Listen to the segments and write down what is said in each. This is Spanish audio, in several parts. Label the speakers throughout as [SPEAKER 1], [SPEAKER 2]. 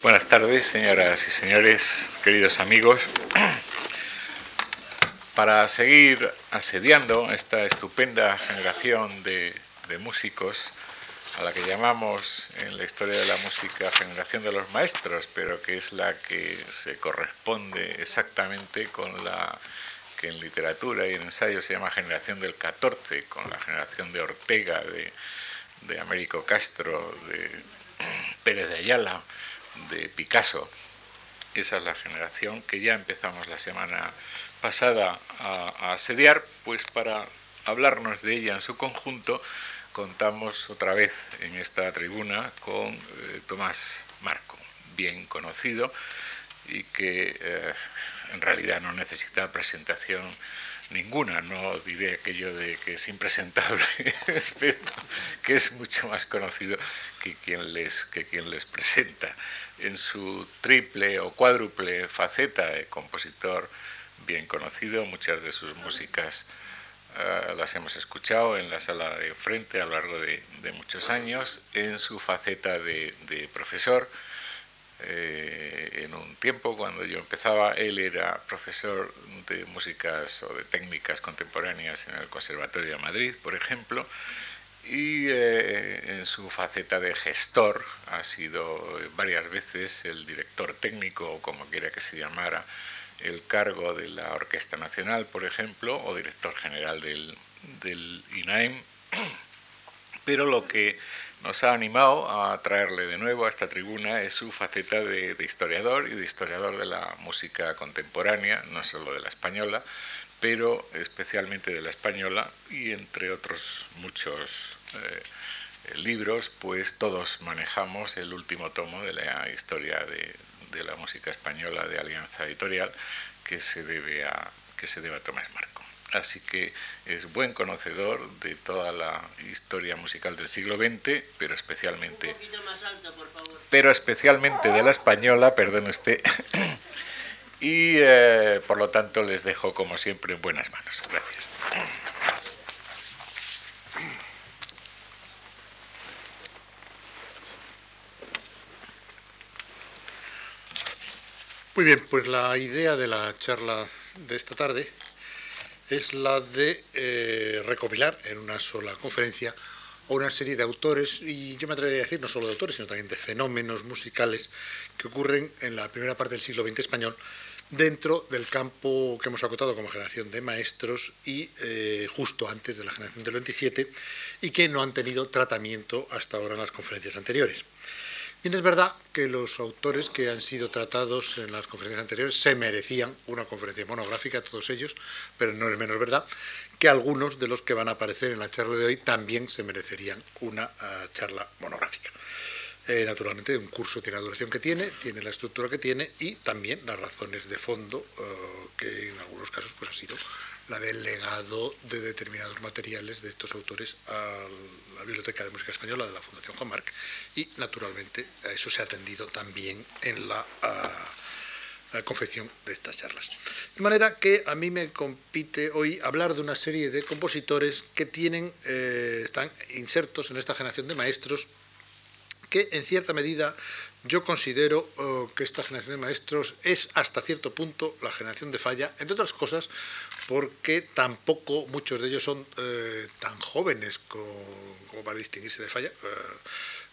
[SPEAKER 1] Buenas tardes, señoras y señores, queridos amigos. Para seguir asediando esta estupenda generación de, músicos, a la que llamamos en la historia de la música generación de los maestros, pero que es la que se corresponde exactamente con la que en literatura y en ensayo se llama generación del 14, con la generación de Ortega, de, de Américo Castro, de Pérez de Ayala de Picasso. Esa es la generación que ya empezamos la semana pasada a, asediar, pues para hablarnos de ella en su conjunto, contamos otra vez en esta tribuna con eh, Tomás Marco, bien conocido y que eh, en realidad no necesita presentación ninguna, no diré aquello de que es impresentable, pero que es mucho más conocido que quien les, que quien les presenta. En su triple o cuádruple faceta de compositor bien conocido, muchas de sus músicas eh, las hemos escuchado en la sala de frente a lo largo de, muchos años, en su faceta de profesor, eh, en un tiempo, cuando yo empezaba, él era profesor de músicas o de técnicas contemporáneas en el Conservatorio de Madrid, por ejemplo, y eh, en su faceta de gestor ha sido varias veces el director técnico, o como quiera que se llamara, el cargo de la Orquesta Nacional, por ejemplo, o director general del, del INAEM. Pero lo que nos ha animado a traerle de nuevo a esta tribuna es su faceta de, historiador y de historiador de la música contemporánea, no solo de la española, pero especialmente de la española y entre otros muchos eh, libros, pues todos manejamos el último tomo de la historia de, de, la música española de Alianza Editorial que se debe a, que se debe a Tomás Marco así que es buen conocedor de toda la historia musical del siglo XX, pero especialmente, pero especialmente de la española, perdón usted, y eh, por lo tanto les dejo como siempre en buenas manos. Gracias.
[SPEAKER 2] Muy bien, pues la idea de la charla de esta tarde es la de eh, recopilar en una sola conferencia una serie de autores, y yo me atrevería a decir no solo de autores, sino también de fenómenos musicales que ocurren en la primera parte del siglo XX español dentro del campo que hemos acotado como generación de maestros y eh, justo antes de la generación del 27 y que no han tenido tratamiento hasta ahora en las conferencias anteriores. Bien, es verdad que los autores que han sido tratados en las conferencias anteriores se merecían una conferencia monográfica, todos ellos, pero no es menos verdad que algunos de los que van a aparecer en la charla de hoy también se merecerían una eh, charla monográfica. Eh, naturalmente, un curso tiene la duración que tiene, tiene la estructura que tiene y también las razones de fondo, eh, que en algunos casos pues, ha sido la del legado de determinados materiales de estos autores a la Biblioteca de Música Española de la Fundación Juan Marc y naturalmente a eso se ha atendido también en la, confección de estas charlas. De manera que a mí me compite hoy hablar de una serie de compositores que tienen, eh, están insertos en esta generación de maestros que en cierta medida yo considero eh, que esta generación de maestros es hasta cierto punto la generación de falla, entre otras cosas porque tampoco muchos de ellos son eh, tan jóvenes como, para distinguirse de falla.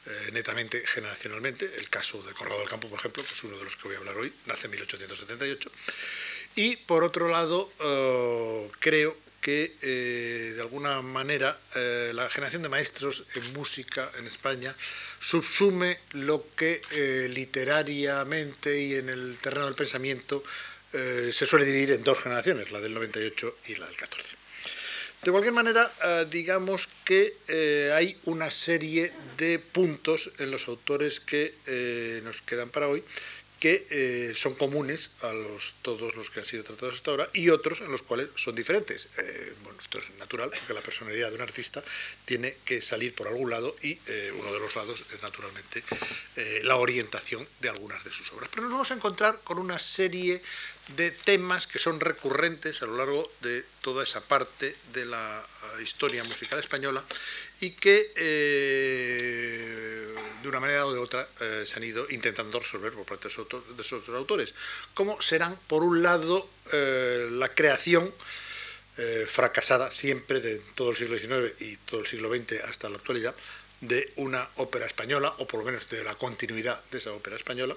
[SPEAKER 2] Eh, netamente generacionalmente, el caso de Corrado del Campo, por ejemplo, que es uno de los que voy a hablar hoy, nace en 1878, y por otro lado, creo que eh, de alguna manera eh, la generación de maestros en música en España subsume lo que eh, literariamente y en el terreno del pensamiento se suele dividir en dos generaciones, la del 98 y la del 14. De cualquier manera, digamos que hay una serie de puntos en los autores que nos quedan para hoy que eh, son comunes a los, todos los que han sido tratados hasta ahora y otros en los cuales son diferentes. Eh, bueno, esto es natural, porque la personalidad de un artista tiene que salir por algún lado y eh, uno de los lados es naturalmente la orientación de algunas de sus obras. Pero nos vamos a encontrar con una serie de temas que son recurrentes a lo largo de toda esa parte de la historia musical española y que de una manera o de otra se han ido intentando resolver por parte de esos, otros autores. ¿Cómo serán, por un lado, la creación fracasada siempre de todo el siglo XIX y todo el siglo XX hasta la actualidad de una ópera española, o por lo menos de la continuidad de esa ópera española.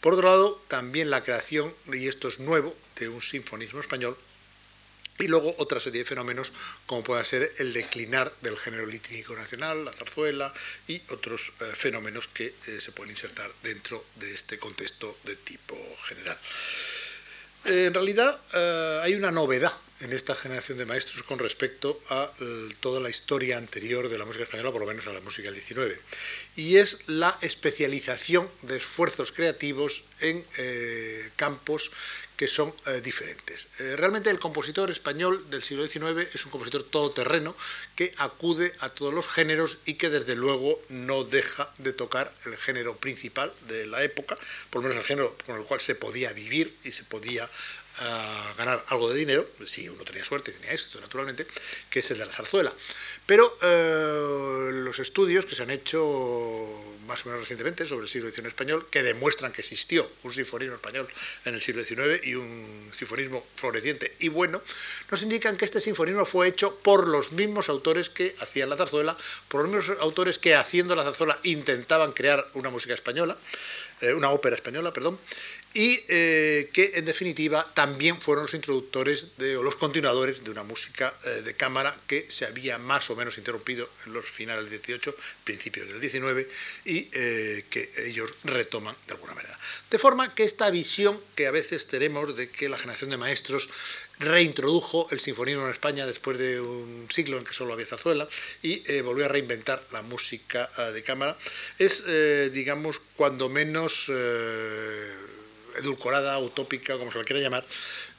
[SPEAKER 2] Por otro lado, también la creación, y esto es nuevo, de un sinfonismo español, y luego otra serie de fenómenos como pueda ser el declinar del género lírico nacional, la zarzuela y otros eh, fenómenos que eh, se pueden insertar dentro de este contexto de tipo general. Eh, en realidad hay una novedad en esta generación de maestros con respecto a toda la historia anterior de la música española, por lo menos a la música del 19. Y es la especialización de esfuerzos creativos en eh, campos que son eh, diferentes. Eh, realmente el compositor español del siglo XIX es un compositor todoterreno que acude a todos los géneros y que desde luego no deja de tocar el género principal de la época, por lo menos el género con el cual se podía vivir y se podía a ganar algo de dinero, si uno tenía suerte y tenía éxito, naturalmente, que es el de la zarzuela. Pero eh, los estudios que se han hecho más o menos recientemente sobre el siglo XIX español, que demuestran que existió un sinfonismo español en el siglo XIX y un sinfonismo floreciente y bueno, nos indican que este sinfonismo fue hecho por los mismos autores que hacían la zarzuela, por los mismos autores que haciendo la zarzuela intentaban crear una música española, eh, una ópera española, perdón, y eh, que en definitiva también fueron los introductores o los continuadores de una música eh, de cámara que se había más o menos interrumpido en los finales del 18, principios del 19 y eh, que ellos retoman de alguna manera. De forma que esta visión que a veces tenemos de que la generación de maestros reintrodujo el sinfonismo en España después de un siglo en que solo había zarzuela y volvió a reinventar la música de cámara, es, digamos, cuando menos edulcorada, utópica, como se la quiera llamar,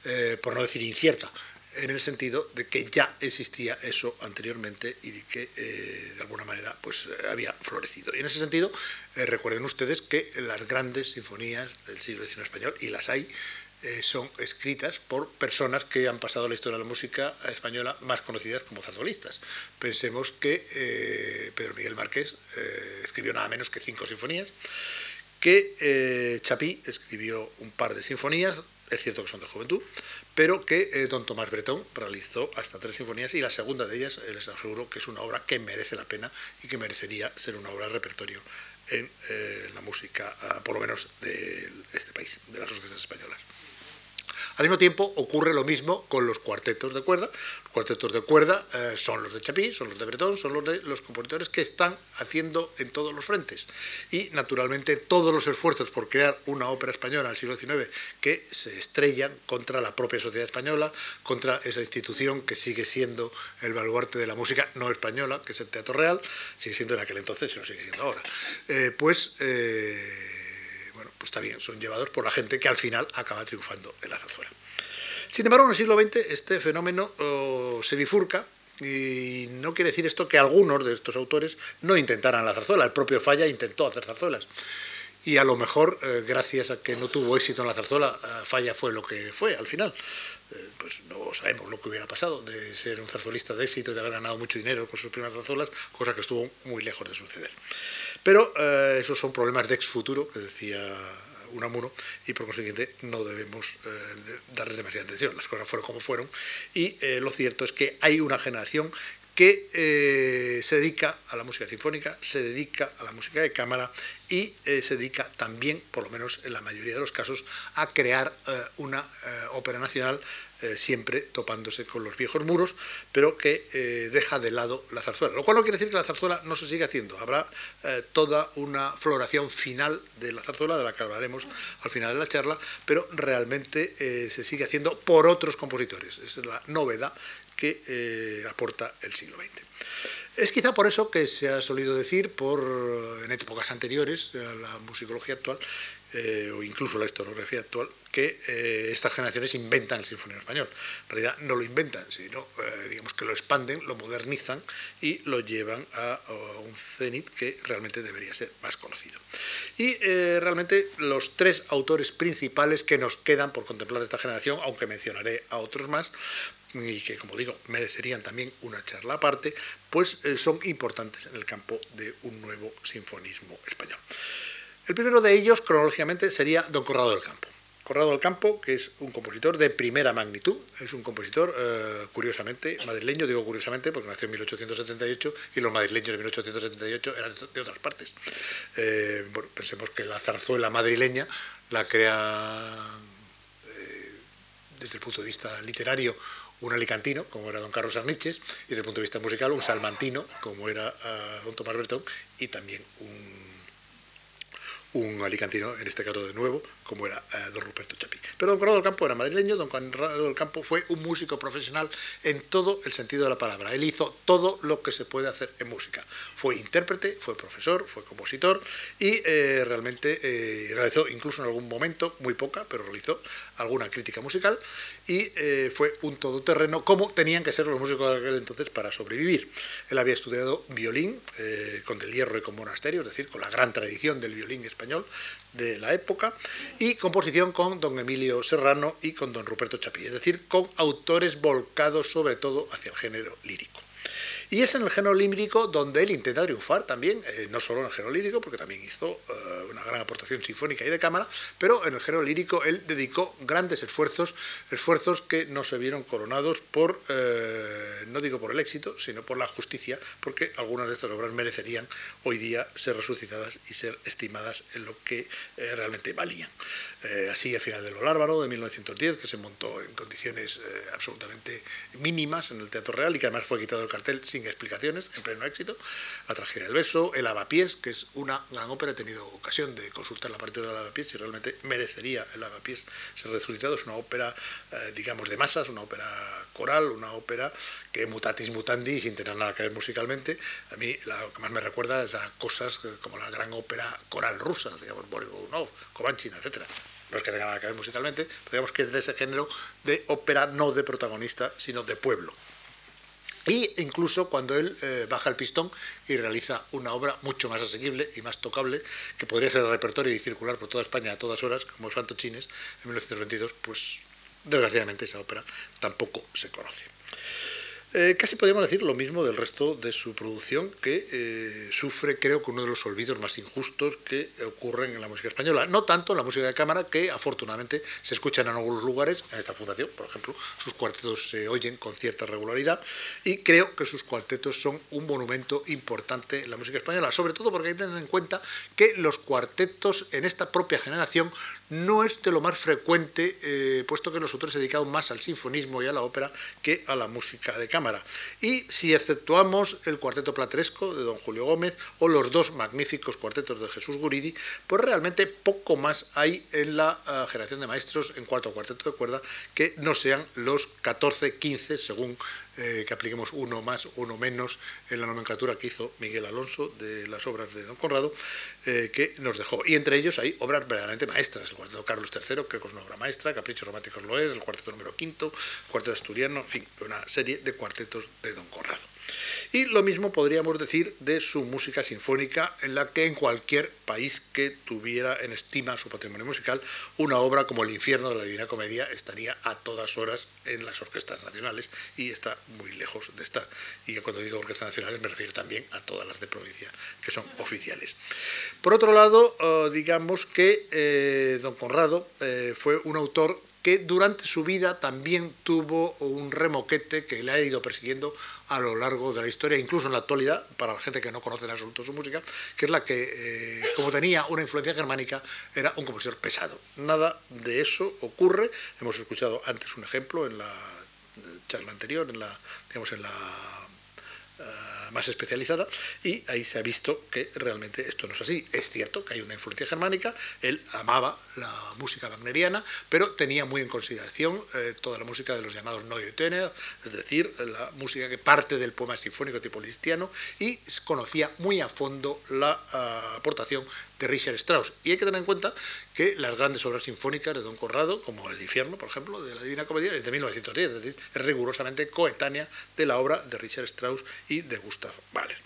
[SPEAKER 2] eh, por no decir incierta, en el sentido de que ya existía eso anteriormente y de que eh, de alguna manera pues eh, había florecido. Y en ese sentido, recuerden ustedes que las grandes sinfonías del siglo XIX español, y las hay, son escritas por personas que han pasado la historia de la música española más conocidas como zarzuelistas. Pensemos que Pedro Miguel Márquez escribió nada menos que cinco sinfonías, que eh, Chapí escribió un par de sinfonías, es cierto que son de juventud, pero que eh, don Tomás Bretón realizó hasta tres sinfonías y la segunda de ellas les aseguro que es una obra que merece la pena y que merecería ser una obra de repertorio en eh, la música, ah, por lo menos de este país, de las orquestas españolas. Al mismo tiempo ocurre lo mismo con los cuartetos de cuerda. Los cuartetos de cuerda eh, son los de Chapí, son los de Bretón, son los de los compositores que están haciendo en todos los frentes. Y naturalmente todos los esfuerzos por crear una ópera española el siglo XIX que se estrellan contra la propia sociedad española, contra esa institución que sigue siendo el baluarte de la música no española, que es el Teatro Real, sigue siendo en aquel entonces y no sigue siendo ahora. Eh, pues eh, pues está bien, son llevados por la gente que al final acaba triunfando en la zarzuela. Sin embargo, en el siglo XX este fenómeno oh, se bifurca y no quiere decir esto que algunos de estos autores no intentaran la zarzuela. El propio Falla intentó hacer zarzuelas. Y a lo mejor, eh, gracias a que no tuvo éxito en la zarzuela, eh, Falla fue lo que fue al final. Eh, pues no sabemos lo que hubiera pasado de ser un zarzuelista de éxito, de haber ganado mucho dinero con sus primeras zarzuelas, cosa que estuvo muy lejos de suceder. Pero eh, esos son problemas de ex futuro, que decía Unamuno, y por consiguiente no debemos eh, darles demasiada atención. Las cosas fueron como fueron. Y eh, lo cierto es que hay una generación que se dedica a la música sinfónica, se dedica a la música de cámara y se dedica también, por lo menos en la mayoría de los casos, a crear una ópera nacional eh, siempre topándose con los viejos muros, pero que eh, deja de lado la zarzuela. Lo cual no quiere decir que la zarzuela no se siga haciendo. Habrá eh, toda una floración final de la zarzuela, de la que hablaremos al final de la charla, pero realmente se sigue haciendo por otros compositores. Esa es la novedad que aporta el siglo XX. Es quizá por eso que se ha solido decir, por, en épocas anteriores a la musicología actual, eh, o incluso la historiografía actual, que eh, estas generaciones inventan el sinfonía español. En realidad no lo inventan, sino eh, digamos que lo expanden, lo modernizan y lo llevan a, un cenit que realmente debería ser más conocido. Y realmente los tres autores principales que nos quedan por contemplar esta generación, aunque mencionaré a otros más, y que, como digo, merecerían también una charla aparte, pues eh, son importantes en el campo de un nuevo sinfonismo español. El primero de ellos, cronológicamente, sería Don Corrado del Campo. Corrado del Campo, que es un compositor de primera magnitud, es un compositor, eh, curiosamente, madrileño, digo curiosamente porque nació en 1878 y los madrileños de 1878 eran de otras partes. Eh, pensemos que la zarzuela madrileña la crea desde el punto de vista literario un alicantino, como era don Carlos Arniches, y desde el punto de vista musical un salmantino, como era uh, don Tomás Bertón, y también un, un alicantino, en este caso de nuevo, como era eh, don Ruperto Chapí. Pero don Conrado del Campo era madrileño, don Conrado del Campo fue un músico profesional en todo el sentido de la palabra. Él hizo todo lo que se puede hacer en música. Fue intérprete, fue profesor, fue compositor y eh, realmente eh, realizó incluso en algún momento, muy poca, pero realizó alguna crítica musical y fue un todoterreno como tenían que ser los músicos de aquel entonces para sobrevivir. Él había estudiado violín con Del Hierro y con Monasterio, es decir, con la gran tradición del violín español, de la época, y composición con don Emilio Serrano y con don Ruperto Chapí, es decir, con autores volcados sobre todo hacia el género lírico. Y es en el género lírico donde él intenta triunfar también, eh, no solo en el género lírico, porque también hizo eh, una gran aportación sinfónica y de cámara, pero en el género lírico él dedicó grandes esfuerzos, esfuerzos que no se vieron coronados por, eh, no digo por el éxito, sino por la justicia, porque algunas de estas obras merecerían hoy día ser resucitadas y ser estimadas en lo que realmente valían. así, al final de Lo Lárbaro, de 1910, que se montó en condiciones absolutamente mínimas en el Teatro Real y que además fue quitado el cartel sin explicaciones, en pleno éxito, La tragedia del beso, El Avapiés, que es una gran ópera, he tenido ocasión de consultar la partitura del Avapiés y realmente merecería el Avapiés ser resucitado, es una ópera, eh, digamos, de masas, una ópera coral, una ópera que mutatis mutandi, sin tener nada que ver musicalmente, a mí lo que más me recuerda es a cosas como la gran ópera coral rusa, digamos, Boris Godunov, Kovanchin, etcétera no es que tenga nada que ver musicalmente, pero digamos que es de ese género de ópera no de protagonista, sino de pueblo. Y incluso cuando él eh, baja el pistón y realiza una obra mucho más asequible y más tocable, que podría ser el repertorio y circular por toda España a todas horas, como es Fantochines, en 1922, pues desgraciadamente esa ópera tampoco se conoce. Eh, casi podríamos decir lo mismo del resto de su producción, que eh, sufre, creo que uno de los olvidos más injustos que ocurren en la música española. No tanto en la música de cámara, que afortunadamente se escuchan en algunos lugares, en esta fundación, por ejemplo, sus cuartetos se oyen con cierta regularidad, y creo que sus cuartetos son un monumento importante en la música española, sobre todo porque hay que tener en cuenta que los cuartetos en esta propia generación no es de lo más frecuente, eh, puesto que nosotros se dedicamos más al sinfonismo y a la ópera que a la música de cámara. Y si exceptuamos el cuarteto plateresco de don Julio Gómez o los dos magníficos cuartetos de Jesús Guridi, pues realmente poco más hay en la uh, generación de maestros en cuarto cuarteto de cuerda que no sean los 14, 15, según eh, que apliquemos uno más, uno menos en la nomenclatura que hizo Miguel Alonso de las obras de Don Conrado, eh, que nos dejó. Y entre ellos hay obras verdaderamente maestras. El cuarteto Carlos III, creo que es una obra maestra, Caprichos Románticos lo es, el cuarteto número quinto, el cuarteto asturiano, en fin, una serie de cuartetos de Don Conrado. Y lo mismo podríamos decir de su música sinfónica, en la que en cualquier país que tuviera en estima su patrimonio musical, una obra como El infierno de la Divina Comedia estaría a todas horas en las orquestas nacionales y está muy lejos de estar. Y cuando digo orquestas nacionales me refiero también a todas las de provincia, que son oficiales. Por otro lado, eh, digamos que eh, don Conrado eh, fue un autor que durante su vida también tuvo un remoquete que le ha ido persiguiendo a lo largo de la historia, incluso en la actualidad, para la gente que no conoce en absoluto su música, que es la que, como tenía una influencia germánica, era un compositor pesado. Nada de eso ocurre. Hemos escuchado antes un ejemplo en la charla anterior, en la, digamos, en la eh, más especializada y ahí se ha visto que realmente esto no es así. Es cierto que hay una influencia germánica, él amaba la música wagneriana, pero tenía muy en consideración eh, toda la música de los llamados Neue es decir, la música que parte del poema sinfónico tipo listiano y conocía muy a fondo la uh, aportación de Richard Strauss. Y hay que tener en cuenta que las grandes obras sinfónicas de Don Corrado, como El infierno, por ejemplo, de la Divina Comedia, es de 1910, es decir, es rigurosamente coetánea de la obra de Richard Strauss y de Gustav Mahler.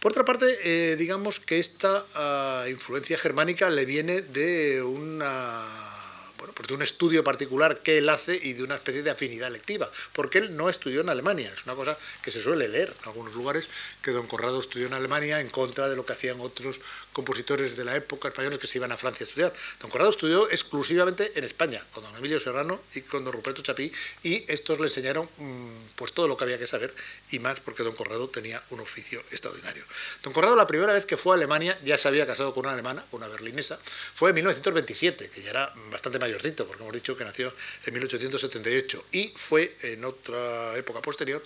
[SPEAKER 2] Por otra parte, eh, digamos que esta uh, influencia germánica le viene de una bueno, pues un estudio particular que él hace y de una especie de afinidad lectiva, porque él no estudió en Alemania, es una cosa que se suele leer en algunos lugares, que don Corrado estudió en Alemania en contra de lo que hacían otros compositores de la época españoles que se iban a Francia a estudiar. Don Corrado estudió exclusivamente en España, con don Emilio Serrano y con don Ruperto Chapí, y estos le enseñaron mm, pues todo lo que había que saber, y más porque don Corrado tenía un oficio extraordinario. Don Corrado la primera vez que fue a Alemania ya se había casado con una alemana, una berlinesa, fue en 1927, que ya era bastante mayorcito, porque hemos dicho que nació en 1878, y fue en otra época posterior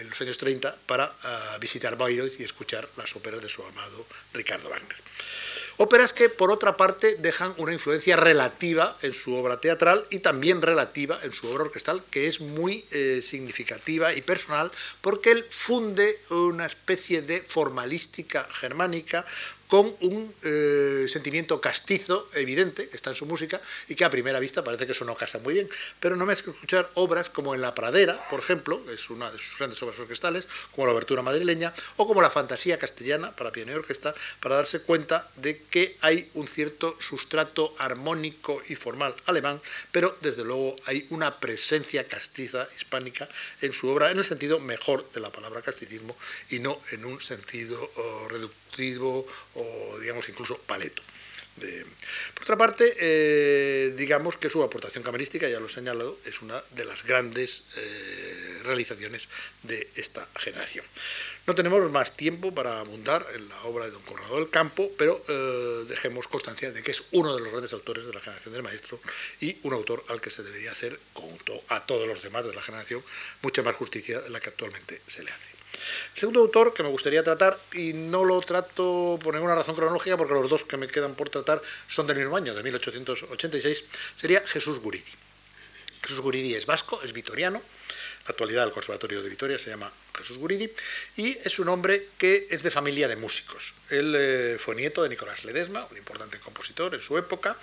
[SPEAKER 2] en los años 30 para eh, visitar Bayreuth y escuchar las óperas de su amado Ricardo Wagner. Óperas que, por otra parte, dejan una influencia relativa en su obra teatral y también relativa en su obra orquestal, que es muy eh, significativa y personal, porque él funde una especie de formalística germánica con un eh, sentimiento castizo evidente que está en su música y que a primera vista parece que eso no casa muy bien. Pero no me has que escuchar obras como En la pradera, por ejemplo, es una de sus grandes obras orquestales, como la Abertura madrileña, o como la Fantasía castellana para piano y orquesta, para darse cuenta de que hay un cierto sustrato armónico y formal alemán, pero desde luego hay una presencia castiza hispánica en su obra, en el sentido mejor de la palabra casticismo y no en un sentido oh, reductivo o, digamos, incluso paleto. por otra parte, eh, digamos que su aportación camerística, ya lo he señalado, es una de las grandes eh, realizaciones de esta generación. No tenemos más tiempo para abundar en la obra de don Corrado del Campo, pero eh, dejemos constancia de que es uno de los grandes autores de la generación del maestro y un autor al que se debería hacer, junto a todos los demás de la generación, mucha más justicia de la que actualmente se le hace. El segundo autor que me gustaría tratar, y no lo trato por ninguna razón cronológica, porque los dos que me quedan por tratar son del mismo año, de 1886, sería Jesús Guridi. Jesús Guridi es vasco, es vitoriano, la actualidad del Conservatorio de Vitoria se llama Jesús Guridi, y es un hombre que es de familia de músicos. Él eh, fue nieto de Nicolás Ledesma, un importante compositor en su época,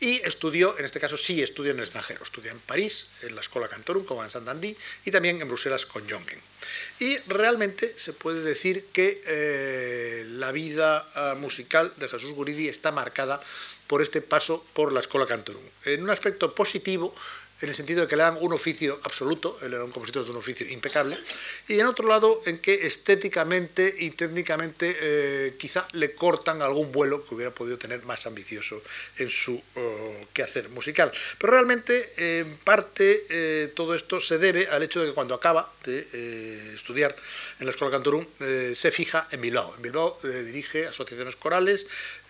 [SPEAKER 2] y estudió, en este caso sí estudió en el extranjero, estudió en París, en la Escuela Cantorum, con Vincent Dandy, y también en Bruselas con Jongen. Y realmente se puede decir que eh, la vida ah, musical de Jesús Guridi está marcada por este paso por la Escuela Cantorum. En un aspecto positivo, en el sentido de que le dan un oficio absoluto, él era un compositor de un oficio impecable, y en otro lado en que estéticamente y técnicamente eh, quizá le cortan algún vuelo que hubiera podido tener más ambicioso en su oh, quehacer musical. Pero realmente, en parte, eh, todo esto se debe al hecho de que cuando acaba de eh, estudiar en la Escuela Cantorum, se fija en Bilbao. En Bilbao dirige asociaciones corales,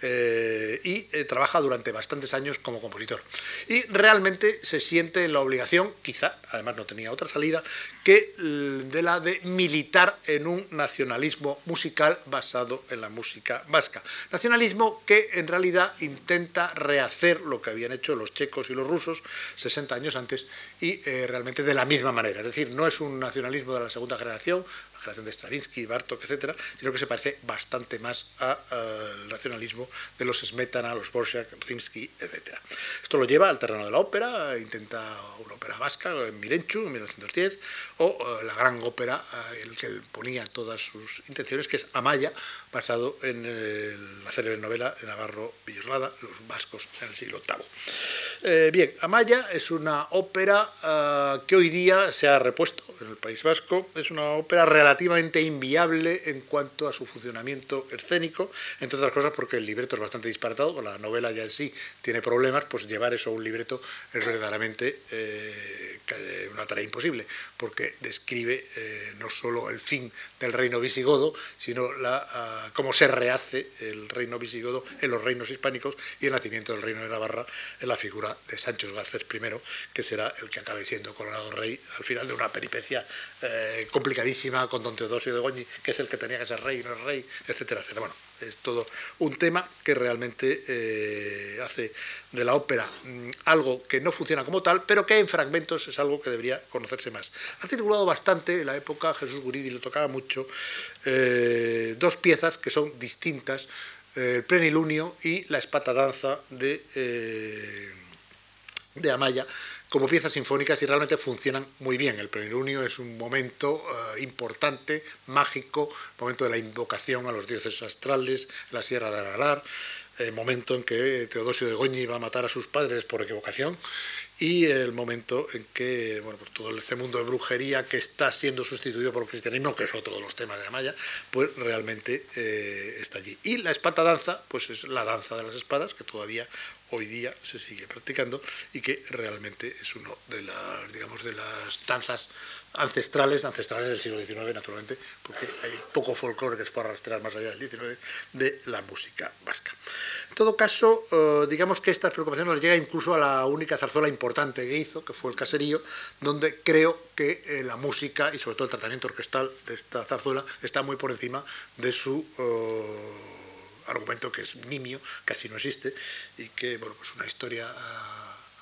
[SPEAKER 2] eh, y eh, trabaja durante bastantes años como compositor. Y realmente se siente la obligación, quizá, además no tenía otra salida, que de la de militar en un nacionalismo musical basado en la música vasca. Nacionalismo que en realidad intenta rehacer lo que habían hecho los checos y los rusos 60 años antes y eh, realmente de la misma manera. Es decir, no es un nacionalismo de la segunda generación, creación de Stravinsky, Bartok, etcétera, sino que se parece bastante más al nacionalismo de los Smetana, los Borjak, Rimsky, etcétera. Esto lo lleva al terreno de la ópera, intenta una ópera vasca en Mirenchu en 1910, o eh, la gran ópera eh, en la que ponía todas sus intenciones, que es Amaya, basado en la célebre novela de Navarro Villoslada, Los vascos en el siglo VIII. Eh, bien, Amaya es una ópera que hoy día se ha repuesto en el País Vasco, es una ópera relativamente inviable en cuanto a su funcionamiento escénico, entre otras cosas porque el libreto es bastante disparatado, la novela ya en sí tiene problemas, pues llevar eso a un libreto es verdaderamente una tarea imposible, porque describe eh, no solo el fin del reino visigodo, sino la, ah, cómo se rehace el reino visigodo en los reinos hispánicos y el nacimiento del reino de Navarra en la figura de Sancho Garcés I, que será el que acabe siendo coronado rey al final de una peripecia eh, complicadísima con don Teodosio de Goñi, que es el que tenía que ser rey y no es rey, etcétera, etcétera. Bueno, es todo un tema que realmente eh, hace de la ópera mm, algo que no funciona como tal, pero que en fragmentos es algo que debería conocerse más. Ha circulado bastante en la época, Jesús Guridi lo tocaba mucho, eh, dos piezas que son distintas, eh, el plenilunio y la espata danza de, de Amaya, como piezas sinfónicas y realmente funcionan muy bien. El plenilunio es un momento eh, importante, mágico, momento de la invocación a los dioses astrales, la Sierra de Aralar, el momento en que Teodosio de Goñi va a matar a sus padres por equivocación y el momento en que bueno, pues todo ese mundo de brujería que está siendo sustituido por el cristianismo, que es otro de los temas de Amaya, pues realmente eh, está allí. Y la espada danza, pues es la danza de las espadas, que todavía hoy día se sigue practicando y que realmente es uno de las, digamos, de las danzas ancestrales, ancestrales del siglo XIX, naturalmente, porque hay poco folclore que se pueda rastrear más allá del XIX de la música vasca. En todo caso, eh, digamos que estas preocupaciones nos llega incluso a la única zarzuela importante que hizo, que fue el caserío, donde creo que eh, la música y sobre todo el tratamiento orquestal de esta zarzuela está muy por encima de su eh, argumento que es nimio, casi no existe, y que, bueno, pues una historia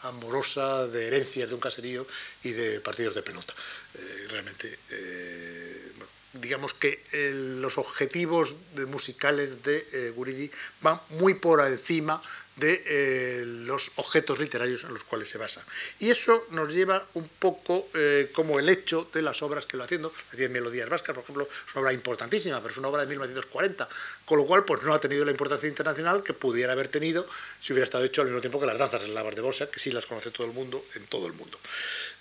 [SPEAKER 2] amorosa de herencias de un caserío y de partidos de pelota. Eh, realmente, eh, digamos que eh, los objetivos musicales de Guridi van muy por encima de eh, los objetos literarios en los cuales se basa. Y eso nos lleva un poco eh, como el hecho de las obras que lo haciendo, las 10 melodías vascas, por ejemplo, es una obra importantísima, pero es una obra de 1940, con lo cual pues no ha tenido la importancia internacional que pudiera haber tenido si hubiera estado hecho al mismo tiempo que las danzas eslavas de Borsa, que sí las conoce todo el mundo en todo el mundo.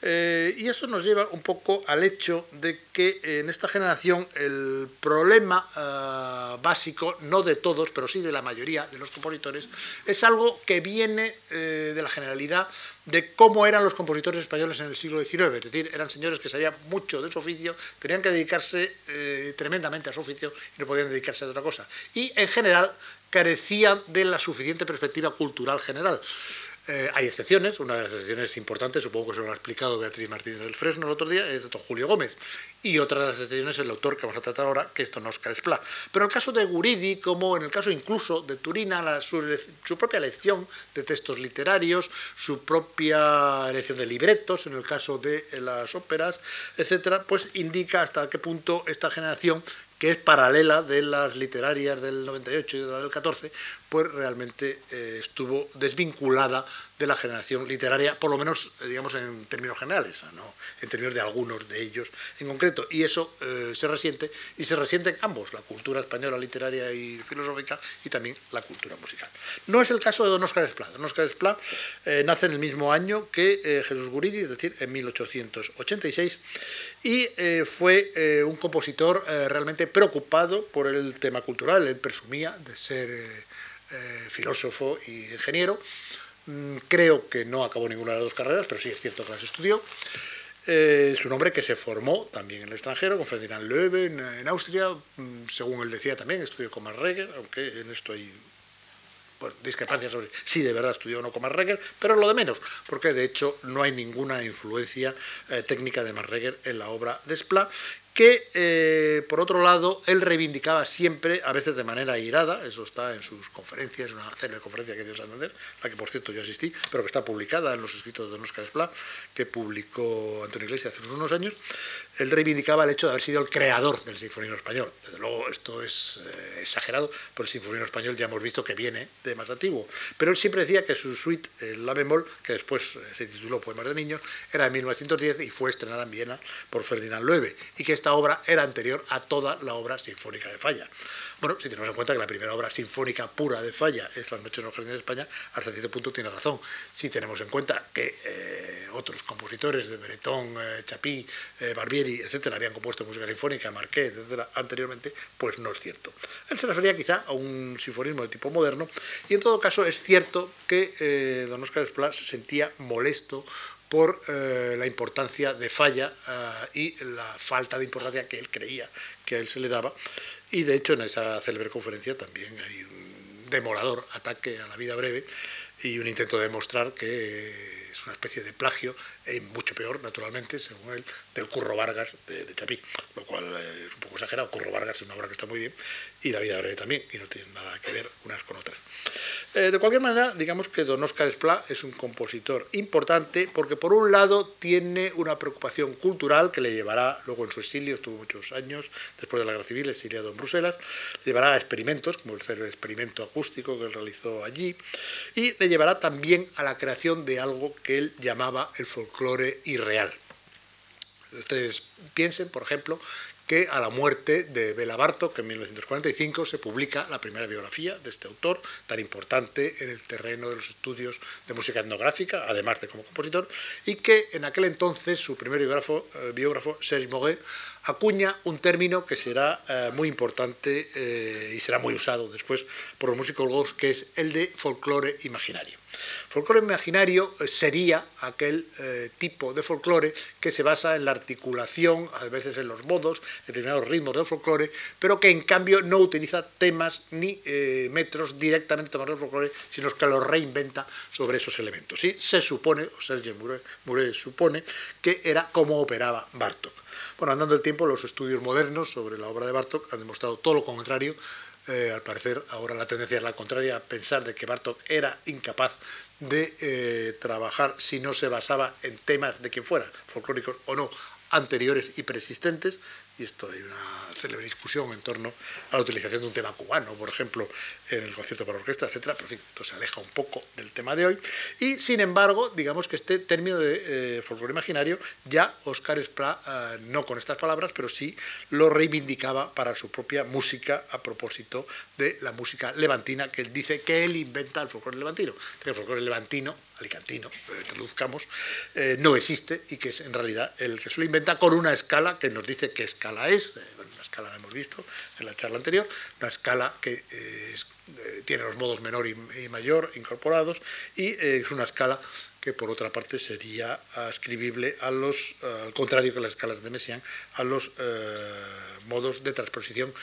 [SPEAKER 2] Eh, y eso nos lleva un poco al hecho de que en esta generación el problema básico, no de todos, pero sí de la mayoría de los compositores, es algo que viene eh, de la generalidad de cómo eran los compositores españoles en el siglo XIX, es decir, eran señores que sabían mucho de su oficio, tenían que dedicarse eh, tremendamente a su oficio y no podían dedicarse a otra cosa. Y en general carecían de la suficiente perspectiva cultural general. Eh, hay excepciones, una de las excepciones importantes, supongo que se lo ha explicado Beatriz Martínez del Fresno el otro día, es don Julio Gómez. Y otra de las excepciones es el autor que vamos a tratar ahora, que es don Oscar Esplá. Pero en el caso de Guridi, como en el caso incluso de Turina, su, propia elección de textos literarios, su propia elección de libretos, en el caso de las óperas, etcétera, pues indica hasta qué punto esta generación que es paralela de las literarias del 98 y de la del 14, pues realmente eh, estuvo desvinculada de la generación literaria, por lo menos, eh, digamos, en términos generales, ¿no? en términos de algunos de ellos en concreto. Y eso eh, se resiente, y se resienten ambos, la cultura española literaria y filosófica, y también la cultura musical. No es el caso de don Oscar Esplá. Don Oscar Esplá nace en el mismo año que Jesús Guridi, es decir, en 1886, y fue un compositor realmente preocupado por el tema cultural. Él presumía de ser eh, filósofo y ingeniero. Mm, creo que no acabó ninguna de las dos carreras, pero sí es cierto que las estudió. Eh, es un hombre que se formó también en el extranjero, con Ferdinand Loewe en, Austria, mm, según él decía también, estudió con Marregger, aunque en esto hay discrepancias sobre si de verdad estudió o no con Marregger, pero lo de menos, porque de hecho no hay ninguna influencia eh, técnica de Marregger en la obra de Spla, que, eh, por otro lado, él reivindicaba siempre, a veces de manera irada, eso está en sus conferencias, una célebre conferencia que dio Santander, la que por cierto yo asistí, pero que está publicada en los escritos de Don Oscar Esplá, que publicó Antonio Iglesias hace unos años, él reivindicaba el hecho de haber sido el creador del sinfonismo español. Desde luego, esto es eh, exagerado, pero el sinfonismo español ya hemos visto que viene de más antiguo. Pero él siempre decía que su suite, el La bemol, que después eh, se tituló Poemas de Niños, era de 1910 y fue estrenada en Viena por Ferdinand Loewe, y que esta obra era anterior a toda la obra sinfónica de Falla. Bueno, si tenemos en cuenta que la primera obra sinfónica pura de Falla es Las noches en los jardines de España, hasta cierto punto tiene razón. Si tenemos en cuenta que eh, otros compositores de Bretón, eh, Chapí, eh, Barbieri, etcétera, habían compuesto música sinfónica, Marqués, etcétera, anteriormente, pues no es cierto. Él se refería quizá a un sinfonismo de tipo moderno y en todo caso es cierto que don Oscar Esplá se sentía molesto por la importancia de Falla y la falta de importancia que él creía que a él se le daba. Y de hecho en esa célebre conferencia también hay un demorador ataque a la vida breve y un intento de demostrar que es una especie de plagio, y mucho peor, naturalmente, según él, del Curro Vargas de, de Chapí, lo cual es un poco exagerado. Curro Vargas es una obra que está muy bien y La vida breve también, y no tienen nada que ver unas con otras. Eh, de cualquier manera, digamos que don Oscar Esplá es un compositor importante porque por un lado tiene una preocupación cultural que le llevará luego en su exilio, estuvo muchos años después de la guerra civil exiliado en Bruselas, le llevará a experimentos como el experimento acústico que él realizó allí y le llevará también a la creación de algo que él llamaba el folclore irreal. Ustedes piensen, por ejemplo, que a la muerte de Bela Bartok en 1945 se publica la primera biografía de este autor, tan importante en el terreno de los estudios de música etnográfica, además de como compositor, y que en aquel entonces su primer biógrafo, eh, biógrafo Serge Moguet, acuña un término que será eh, muy importante eh, y será muy usado después por los músicos que es el de folclore imaginario. Folclore imaginario eh, sería aquel tipo de folclore que se basa en la articulación, a veces en los modos, en determinados ritmos del folclore, pero que en cambio no utiliza temas ni metros directamente tomados del folclore, sino que los reinventa sobre esos elementos. ¿sí? Se supone, o Serge Mouret supone, que era como operaba Bartok. Bueno, andando el tiempo, los estudios modernos sobre la obra de Bartok han demostrado todo lo contrario. Eh, al parecer, ahora la tendencia es la contraria, pensar de que Bartok era incapaz de eh, trabajar si no se basaba en temas de quien fuera, folclóricos o no, anteriores y persistentes, y esto hay una célebre discusión en torno a la utilización de un tema cubano, por ejemplo, en el concierto para orquesta, etcétera, pero en fin, esto se aleja un poco del tema de hoy. Y sin embargo, digamos que este término de eh, folclore imaginario, ya Oscar Spra, eh, no con estas palabras, pero sí lo reivindicaba para su propia música a propósito de la música levantina, que él dice que él inventa el folclore levantino. El folclore levantino alicantino, eh, traduzcamos, eh, no existe y que es en realidad el que se lo inventa con una escala que nos dice qué escala es, eh, una escala la hemos visto en la charla anterior, una escala que tiene los modos menor y, mayor incorporados y es una escala que por otra parte sería ascribible a los, al contrario que las escalas de Messiaen, a los modos de transposición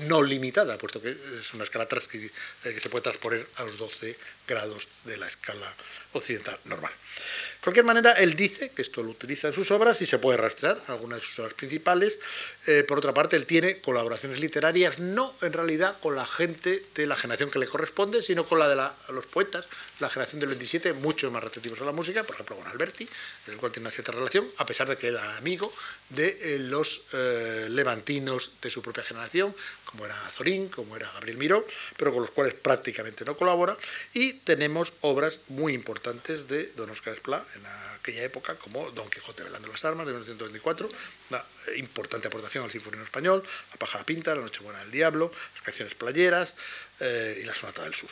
[SPEAKER 2] no limitada, puesto que es una escala que se puede transponer a los 12 grados de la escala occidental normal. De cualquier manera, él dice que esto lo utiliza en sus obras y se puede rastrear algunas de sus obras principales. Eh, por otra parte, él tiene colaboraciones literarias, no en realidad con la gente de la generación que le corresponde, sino con la de los poetas, la generación del 27, muchos más receptivos la música, por ejemplo con Alberti, del cual tiene una cierta relación, a pesar de que era amigo de eh, los eh, levantinos de su propia generación, como era Zorín, como era Gabriel Miró, pero con los cuales prácticamente no colabora. Y tenemos obras muy importantes de don Oscar Esplá en aquella época, como Don Quijote velando las armas de 1924, una importante aportación al sinfonía español, La paja la pinta, La nochebuena del diablo, las canciones playeras eh, y la sonata del sur.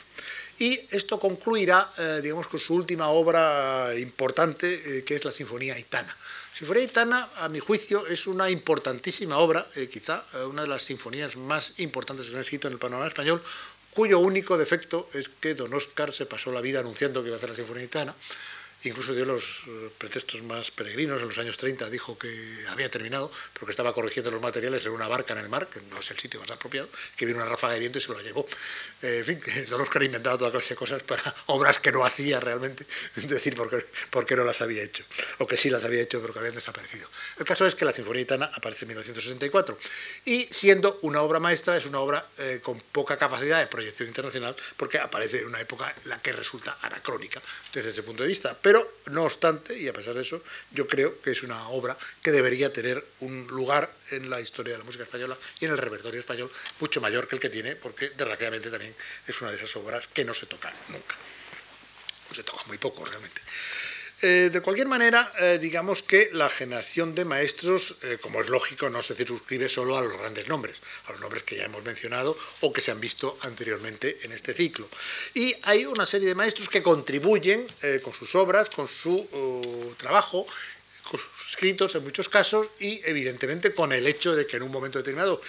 [SPEAKER 2] Y esto concluirá, eh, digamos, con su última obra importante, eh, que es la Sinfonía Itana. Sinfonía Itana, a mi juicio, es una importantísima obra, eh, quizá una de las sinfonías más importantes que se han escrito en el panorama español, cuyo único defecto es que don Oscar se pasó la vida anunciando que iba a hacer la Sinfonía Itana incluso dio los eh, pretextos más peregrinos. En los años 30 dijo que había terminado, pero estaba corrigiendo los materiales en una barca en el mar, que no es el sitio más apropiado, que vino una ráfaga de viento y se lo llevó. Eh, en fin, que Don Oscar toda clase de cosas para obras que no hacía realmente, es decir, porque, porque no las había hecho, o que sí las había hecho, pero que habían desaparecido. El caso es que la Sinfonía Itana aparece en 1964, y siendo una obra maestra, es una obra eh, con poca capacidad de proyección internacional, porque aparece en una época en la que resulta anacrónica desde ese punto de vista. Pero, no obstante, y a pesar de eso, yo creo que es una obra que debería tener un lugar en la historia de la música española y en el repertorio español mucho mayor que el que tiene, porque desgraciadamente también es una de esas obras que no se tocan nunca. Se toca muy poco realmente. Eh, de cualquier manera, eh, digamos que la generación de maestros, eh, como es lógico, no se circunscribe solo a los grandes nombres, a los nombres que ya hemos mencionado o que se han visto anteriormente en este ciclo. Y hay una serie de maestros que contribuyen con sus obras, con su uh, trabajo, con sus escritos en muchos casos y evidentemente con el hecho de que en un momento determinado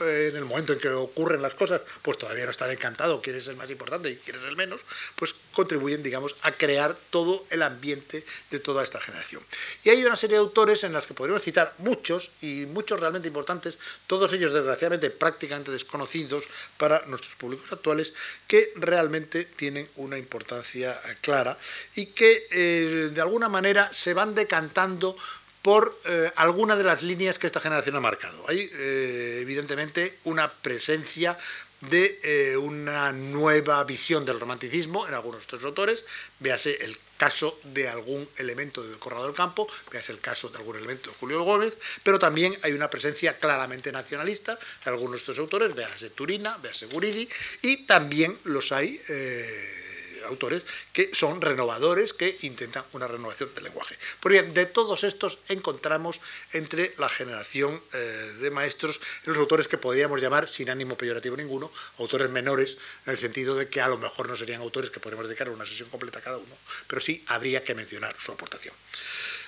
[SPEAKER 2] en el momento en que ocurren las cosas, pues todavía no está encantado, quiere ser más importante y quiere ser menos, pues contribuyen, digamos, a crear todo el ambiente de toda esta generación. Y hay una serie de autores en las que podríamos citar muchos, y muchos realmente importantes, todos ellos desgraciadamente prácticamente desconocidos para nuestros públicos actuales, que realmente tienen una importancia clara y que eh, de alguna manera se van decantando por eh, alguna de las líneas que esta generación ha marcado. Hay, eh, evidentemente, una presencia de eh, una nueva visión del romanticismo en algunos de estos autores, véase el caso de algún elemento del Corrado del Campo, véase el caso de algún elemento de Julio Gómez, pero también hay una presencia claramente nacionalista en algunos de estos autores, véase Turina, véase Guridi, y también los hay autores que son renovadores, que intentan una renovación del lenguaje. Pues bien, de todos estos encontramos entre la generación eh, de maestros los autores que podríamos llamar, sin ánimo peyorativo ninguno, autores menores, en el sentido de que a lo mejor no serían autores que podríamos dedicar una sesión completa a cada uno, pero sí habría que mencionar su aportación.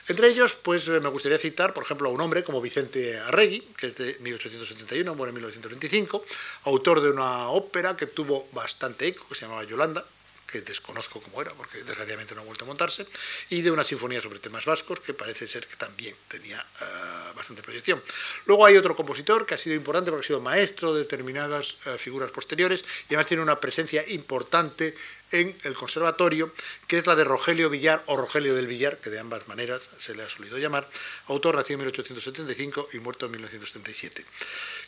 [SPEAKER 2] Entre ellos, pues me gustaría citar, por ejemplo, a un hombre como Vicente Arregui, que es de 1871, muere en 1925, autor de una ópera que tuvo bastante eco, que se llamaba Yolanda, que desconozco cómo era, porque desgraciadamente no ha vuelto a montarse, y de una sinfonía sobre temas vascos, que parece ser que también tenía eh, bastante proyección. Luego hay otro compositor que ha sido importante porque ha sido maestro de determinadas eh, figuras posteriores y además tiene una presencia importante en el conservatorio, que es la de Rogelio Villar o Rogelio del Villar, que de ambas maneras se le ha solido llamar, autor nacido en 1875 y muerto en 1937,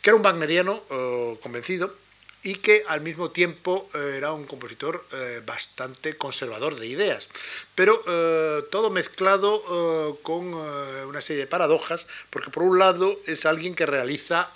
[SPEAKER 2] que era un wagneriano eh, convencido y que al mismo tiempo eh, era un compositor eh, bastante conservador de ideas, pero eh, todo mezclado con una serie de paradojas, porque por un lado es alguien que realiza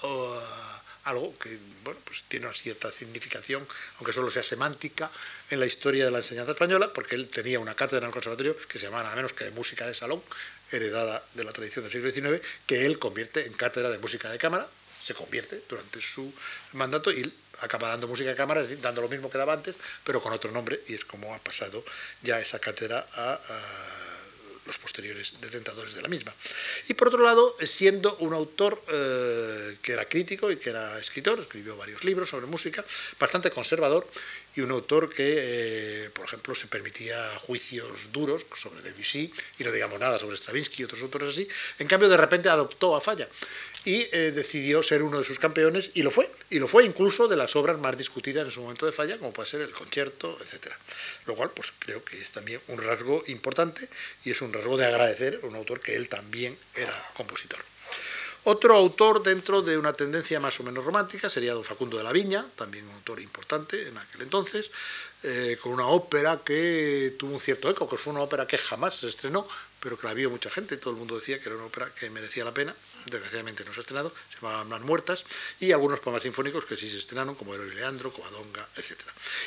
[SPEAKER 2] algo que bueno, pues tiene una cierta significación, aunque solo sea semántica, en la historia de la enseñanza española, porque él tenía una cátedra en el conservatorio que se llamaba nada menos que de música de salón, heredada de la tradición del siglo XIX, que él convierte en cátedra de música de cámara, se convierte durante su mandato y acaba dando música de cámara, dando lo mismo que daba antes, pero con otro nombre, y es como ha pasado ya esa cátedra a, los posteriores detentadores de la misma. Y por otro lado, siendo un autor eh, que era crítico y que era escritor, escribió varios libros sobre música, bastante conservador, y un autor que, eh, por ejemplo, se permitía juicios duros sobre Debussy, y no digamos nada sobre Stravinsky y otros autores así, en cambio de repente adoptó a Falla y eh, decidió ser uno de sus campeones y lo fue, y lo fue incluso de las obras más discutidas en su momento de falla, como puede ser el concierto, etc. Lo cual, pues creo que es también un rasgo importante y es un rasgo de agradecer a un autor que él también era compositor. Otro autor dentro de una tendencia más o menos romántica sería don Facundo de la Viña, también un autor importante en aquel entonces, eh, con una ópera que tuvo un cierto eco, que fue una ópera que jamás se estrenó, pero que la vio mucha gente, todo el mundo decía que era una ópera que merecía la pena, desgraciadamente no se ha estrenado, se llamaban Las Muertas, y algunos poemas sinfónicos que sí se estrenaron, como Héroe Leandro, Covadonga, etc.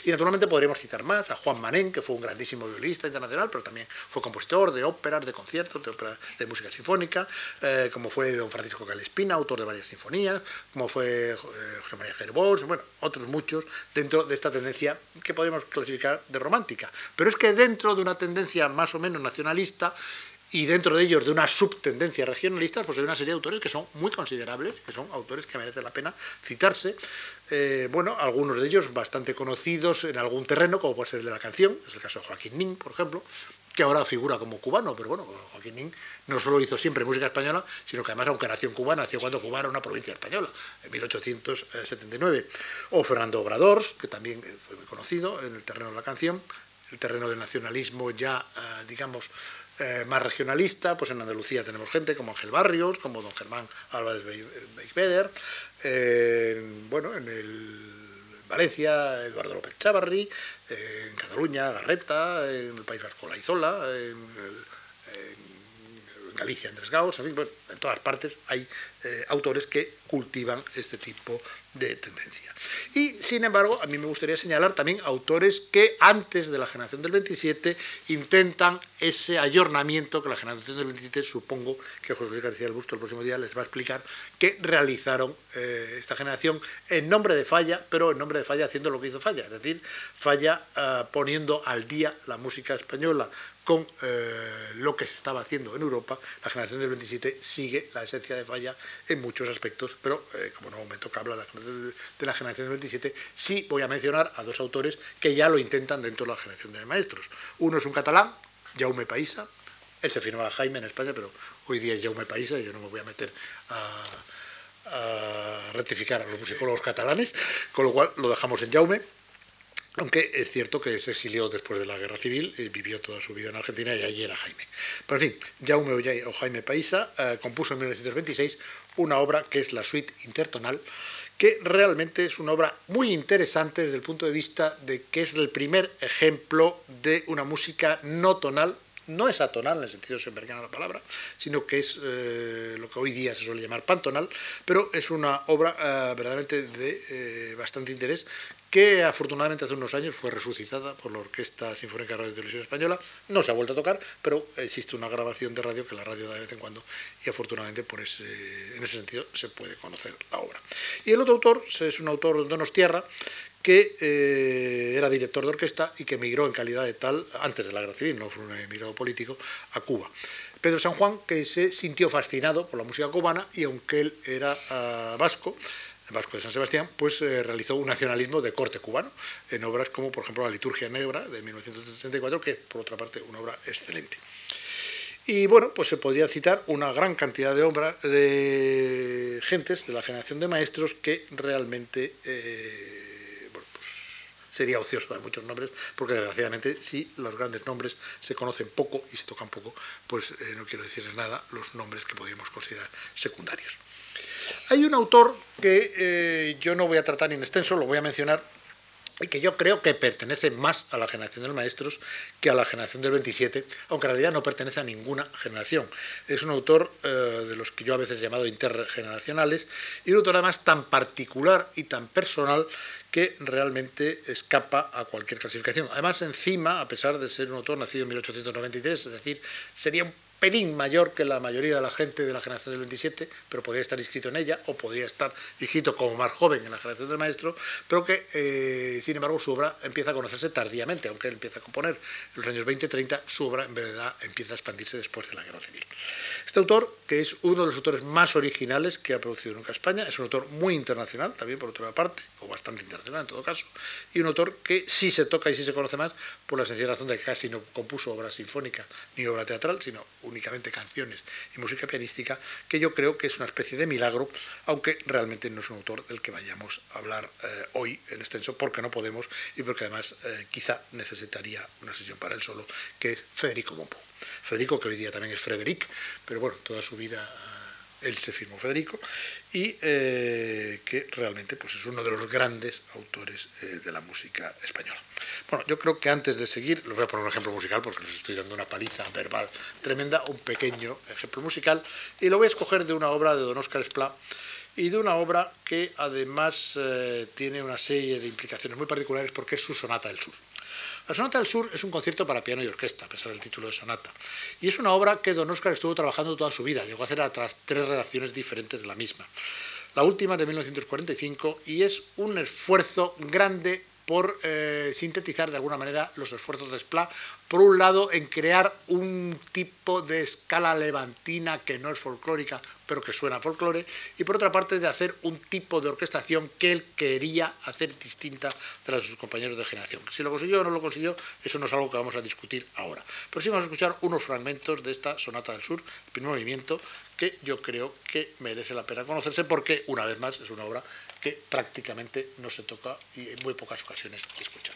[SPEAKER 2] Y naturalmente podríamos citar más a Juan Manén, que fue un grandísimo violista internacional, pero también fue compositor de óperas, de conciertos, de, ópera, de música sinfónica, eh, como fue don Francisco Calespina, autor de varias sinfonías, como fue eh, José María Gerbós, bueno, otros muchos, dentro de esta tendencia que podríamos clasificar de romántica. Pero es que dentro de una tendencia más o menos nacionalista, y dentro de ellos de una subtendencia regionalista, pues hay una serie de autores que son muy considerables, que son autores que merecen la pena citarse. Eh, bueno, algunos de ellos bastante conocidos en algún terreno, como puede ser el de la canción, es el caso de Joaquín Nin, por ejemplo, que ahora figura como cubano, pero bueno, Joaquín Nin no solo hizo siempre música española, sino que además, aunque nació en Cuba, nació cuando Cuba era una provincia española, en 1879. O Fernando Obrador, que también fue muy conocido en el terreno de la canción, el terreno del nacionalismo ya, eh, digamos, eh, más regionalista, pues en Andalucía tenemos gente como Ángel Barrios, como don Germán Álvarez Beigbeder, bueno, en el Valencia, Eduardo López Chavarri, en Cataluña, Garreta, en el País Vasco, La Izola, en, Galicia, Andrés Gaos, en fin, en todas partes hay eh, autores que cultivan este tipo de tendencia. Y, sin embargo, a mí me gustaría señalar también autores que antes de la generación del 27 intentan ese ayornamiento que la generación del 27, supongo que José Luis García del Busto el próximo día les va a explicar, que realizaron eh, esta generación en nombre de Falla, pero en nombre de Falla haciendo lo que hizo Falla, es decir, Falla ah, poniendo al día la música española con eh, lo que se estaba haciendo en Europa, la generación del 27 sigue la esencia de falla en muchos aspectos, pero eh, como no me toca hablar de la generación del 27, sí voy a mencionar a dos autores que ya lo intentan dentro de la generación de maestros. Uno es un catalán, Jaume Paisa, él se firmaba Jaime en España, pero hoy día es Jaume Paisa, y yo no me voy a meter a, a rectificar a los musicólogos catalanes, con lo cual lo dejamos en Jaume. Aunque es cierto que se exilió después de la guerra civil y vivió toda su vida en Argentina y allí era Jaime. Pero en fin, Jaume o Jaime Paisa eh, compuso en 1926 una obra que es la suite intertonal, que realmente es una obra muy interesante desde el punto de vista de que es el primer ejemplo de una música no tonal no es atonal en el sentido sempercano de la palabra, sino que es eh, lo que hoy día se suele llamar pantonal, pero es una obra eh, verdaderamente de bastante interés que afortunadamente hace unos años fue resucitada por la Orquesta Sinfónica Radio y Televisión Española. No se ha vuelto a tocar, pero existe una grabación de radio que la radio da de vez en cuando y afortunadamente por ese, en ese sentido se puede conocer la obra. Y el otro autor es un autor de Donostierra que eh, era director de orquesta y que emigró en calidad de tal, antes de la guerra civil, no fue un emigrado político, a Cuba. Pedro San Juan, que se sintió fascinado por la música cubana y aunque él era uh, vasco, vasco de San Sebastián, pues eh, realizó un nacionalismo de corte cubano en obras como, por ejemplo, La Liturgia Negra de 1964, que es, por otra parte, una obra excelente. Y bueno, pues se podría citar una gran cantidad de obras de gentes de la generación de maestros que realmente eh, sería ocioso dar muchos nombres, porque desgraciadamente si los grandes nombres se conocen poco y se tocan poco, pues eh, no quiero decirles nada los nombres que podríamos considerar secundarios. Hay un autor que eh, yo no voy a tratar en extenso, lo voy a mencionar, y que yo creo que pertenece más a la generación de los maestros que a la generación del 27, aunque en realidad no pertenece a ninguna generación. Es un autor eh, de los que yo a veces he llamado intergeneracionales, y un autor además tan particular y tan personal que realmente escapa a cualquier clasificación. Además, encima, a pesar de ser un autor nacido en 1893, es decir, sería un pelín mayor que la mayoría de la gente de la generación del 27, pero podría estar inscrito en ella, o podría estar inscrito como más joven en la generación del maestro, pero que, eh, sin embargo, su obra empieza a conocerse tardíamente, aunque él empieza a componer en los años 20-30, su obra en verdad empieza a expandirse después de la Guerra Civil. Este autor, que es uno de los autores más originales que ha producido nunca España, es un autor muy internacional, también por otra parte, o bastante internacional en todo caso, y un autor que sí se toca y sí se conoce más por la sencilla razón de que casi no compuso obra sinfónica ni obra teatral, sino únicamente canciones y música pianística, que yo creo que es una especie de milagro, aunque realmente no es un autor del que vayamos a hablar eh, hoy en extenso, porque no podemos y porque además eh, quizá necesitaría una sesión para él solo, que es Federico Mompo. Federico, que hoy día también es Frederic, pero bueno, toda su vida él se firmó Federico, y eh, que realmente pues, es uno de los grandes autores eh, de la música española. Bueno, yo creo que antes de seguir, les voy a poner un ejemplo musical porque les estoy dando una paliza verbal tremenda, un pequeño ejemplo musical, y lo voy a escoger de una obra de don Oscar Esplá, y de una obra que además eh, tiene una serie de implicaciones muy particulares porque es su Sonata del Sur. La Sonata del Sur es un concierto para piano y orquesta, a pesar del título de sonata. Y es una obra que Don Oscar estuvo trabajando toda su vida. Llegó a hacer otras tres redacciones diferentes de la misma. La última de 1945 y es un esfuerzo grande por eh, sintetizar de alguna manera los esfuerzos de Spla, por un lado en crear un tipo de escala levantina que no es folclórica, pero que suena a folclore, y por otra parte de hacer un tipo de orquestación que él quería hacer distinta de las de sus compañeros de generación. Si lo consiguió o no lo consiguió, eso no es algo que vamos a discutir ahora. Pero sí vamos a escuchar unos fragmentos de esta Sonata del Sur, el primer movimiento, que yo creo que merece la pena conocerse porque, una vez más, es una obra que prácticamente no se toca y en muy pocas ocasiones escuchar.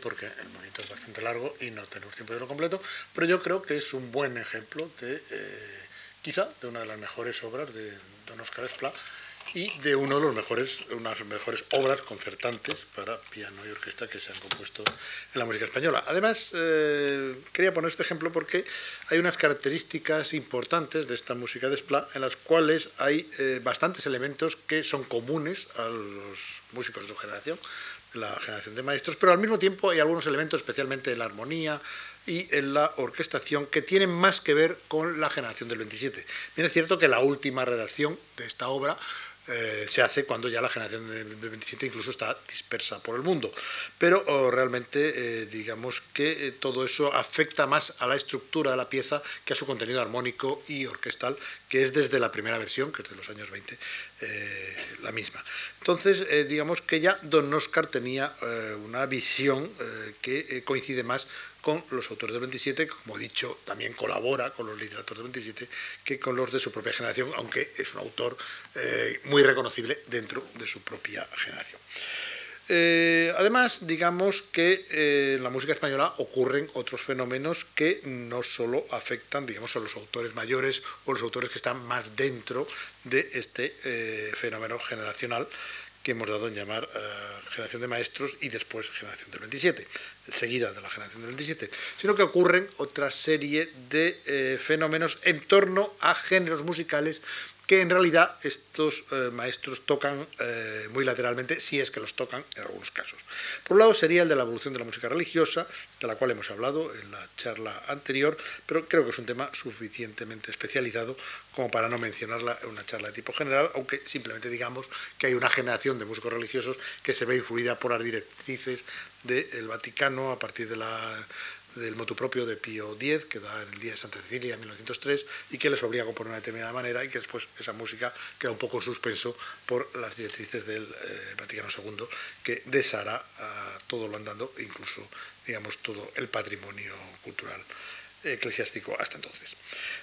[SPEAKER 2] Porque el monito es bastante largo y no tenemos tiempo de lo completo, pero yo creo que es un buen ejemplo de, eh, quizá, de una de las mejores obras de don Oscar Esplá y de uno de los mejores, unas mejores obras concertantes para piano y orquesta que se han compuesto en la música española. Además, eh, quería poner este ejemplo porque hay unas características importantes de esta música de Spla en las cuales hay eh, bastantes elementos que son comunes a los músicos de su generación, la generación de maestros, pero al mismo tiempo hay algunos elementos, especialmente en la armonía, y en la orquestación que tienen más que ver con la generación del 27. Bien es cierto que la última redacción de esta obra eh, se hace cuando ya la generación del 27 incluso está dispersa por el mundo. Pero oh, realmente eh, digamos que eh, todo eso afecta más a la estructura de la pieza que a su contenido armónico y orquestal, que es desde la primera versión, que es de los años 20, la misma. Entonces, digamos que ya Don Oscar tenía una visión que coincide más con los autores del 27, como he dicho, también colabora con los literatos del 27 que con los de su propia generación, aunque es un autor eh, muy reconocible dentro de su propia generación. Eh, además, digamos que eh, en la música española ocurren otros fenómenos que no solo afectan, digamos, a los autores mayores o los autores que están más dentro de este fenómeno generacional, que hemos dado en llamar eh, generación de maestros y después generación del 27, seguida de la generación del 27, sino que ocurren otra serie de eh, fenómenos en torno a géneros musicales que en realidad estos eh, maestros tocan eh, muy lateralmente, si es que los tocan en algunos casos. Por un lado sería el de la evolución de la música religiosa, de la cual hemos hablado en la charla anterior, pero creo que es un tema suficientemente especializado como para no mencionarla en una charla de tipo general, aunque simplemente digamos que hay una generación de músicos religiosos que se ve influida por las directrices del Vaticano a partir de la del motu propio de Pío X, que da el Día de Santa Cecilia en 1903, y que les obliga a componer de una determinada manera, y que después esa música queda un poco en suspenso por las directrices del eh, Vaticano II, que deshará todo lo andando, incluso, digamos, todo el patrimonio cultural eclesiástico hasta entonces.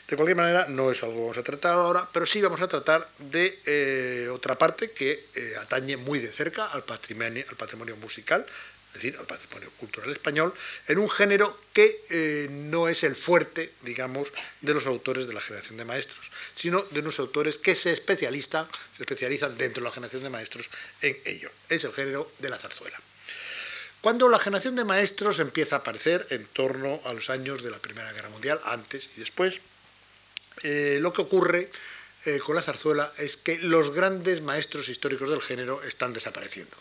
[SPEAKER 2] De cualquier manera, no es algo que vamos a tratar ahora, pero sí vamos a tratar de eh, otra parte que eh, atañe muy de cerca al patrimonio musical, es decir, al patrimonio cultural español, en un género que eh, no es el fuerte, digamos, de los autores de la generación de maestros, sino de unos autores que se especializan, se especializan dentro de la generación de maestros en ello. Es el género de la zarzuela. Cuando la generación de maestros empieza a aparecer en torno a los años de la Primera Guerra Mundial, antes y después, eh, lo que ocurre eh, con la zarzuela es que los grandes maestros históricos del género están desapareciendo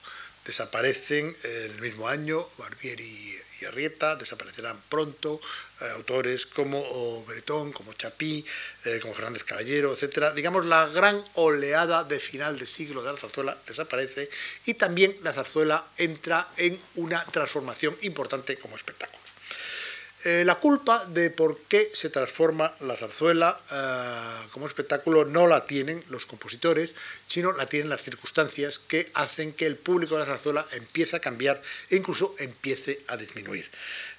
[SPEAKER 2] desaparecen en el mismo año Barbieri y Arrieta, desaparecerán pronto eh, autores como Bretón, como Chapí, eh, como Fernández Caballero, etc. Digamos, la gran oleada de final de siglo de la zarzuela desaparece y también la zarzuela entra en una transformación importante como espectáculo. Eh, la culpa de por qué se transforma la zarzuela eh, como espectáculo no la tienen los compositores, sino la tienen las circunstancias que hacen que el público de la zarzuela empiece a cambiar e incluso empiece a disminuir.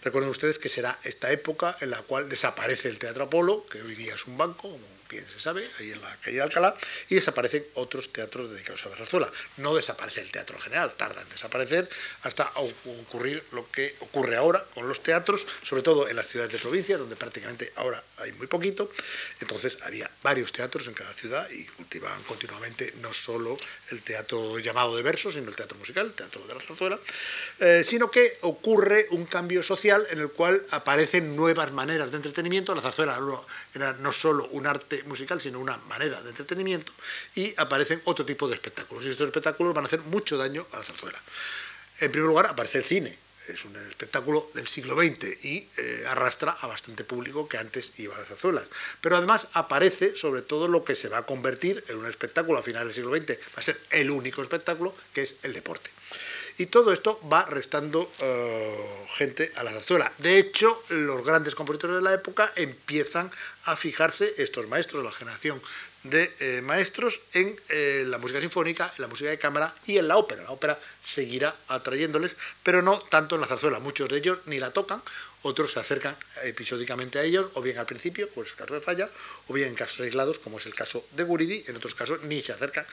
[SPEAKER 2] Recuerden ustedes que será esta época en la cual desaparece el Teatro Apolo, que hoy día es un banco, bien se sabe, ahí en la calle de Alcalá, y desaparecen otros teatros dedicados a la zarzuela. No desaparece el teatro general, tarda en desaparecer hasta ocurrir lo que ocurre ahora con los teatros, sobre todo en las ciudades de provincia, donde prácticamente ahora hay muy poquito. Entonces había varios teatros en cada ciudad y cultivaban continuamente no solo el teatro llamado de verso, sino el teatro musical, el teatro de la zarzuela, eh, sino que ocurre un cambio social en el cual aparecen nuevas maneras de entretenimiento. La zarzuela era no solo un arte musical, sino una manera de entretenimiento, y aparecen otro tipo de espectáculos. Y estos espectáculos van a hacer mucho daño a la zarzuela. En primer lugar, aparece el cine. Es un espectáculo del siglo XX y eh, arrastra a bastante público que antes iba a las zarzuelas. Pero además aparece sobre todo lo que se va a convertir en un espectáculo a finales del siglo XX. Va a ser el único espectáculo que es el deporte. Y todo esto va restando eh, gente a la zarzuela. De hecho, los grandes compositores de la época empiezan a fijarse, estos maestros, la generación de eh, maestros, en eh, la música sinfónica, en la música de cámara y en la ópera. La ópera seguirá atrayéndoles, pero no tanto en la zarzuela. Muchos de ellos ni la tocan otros se acercan episódicamente a ellos, o bien al principio, pues el caso de Falla, o bien en casos aislados, como es el caso de Guridi, en otros casos ni se acercan,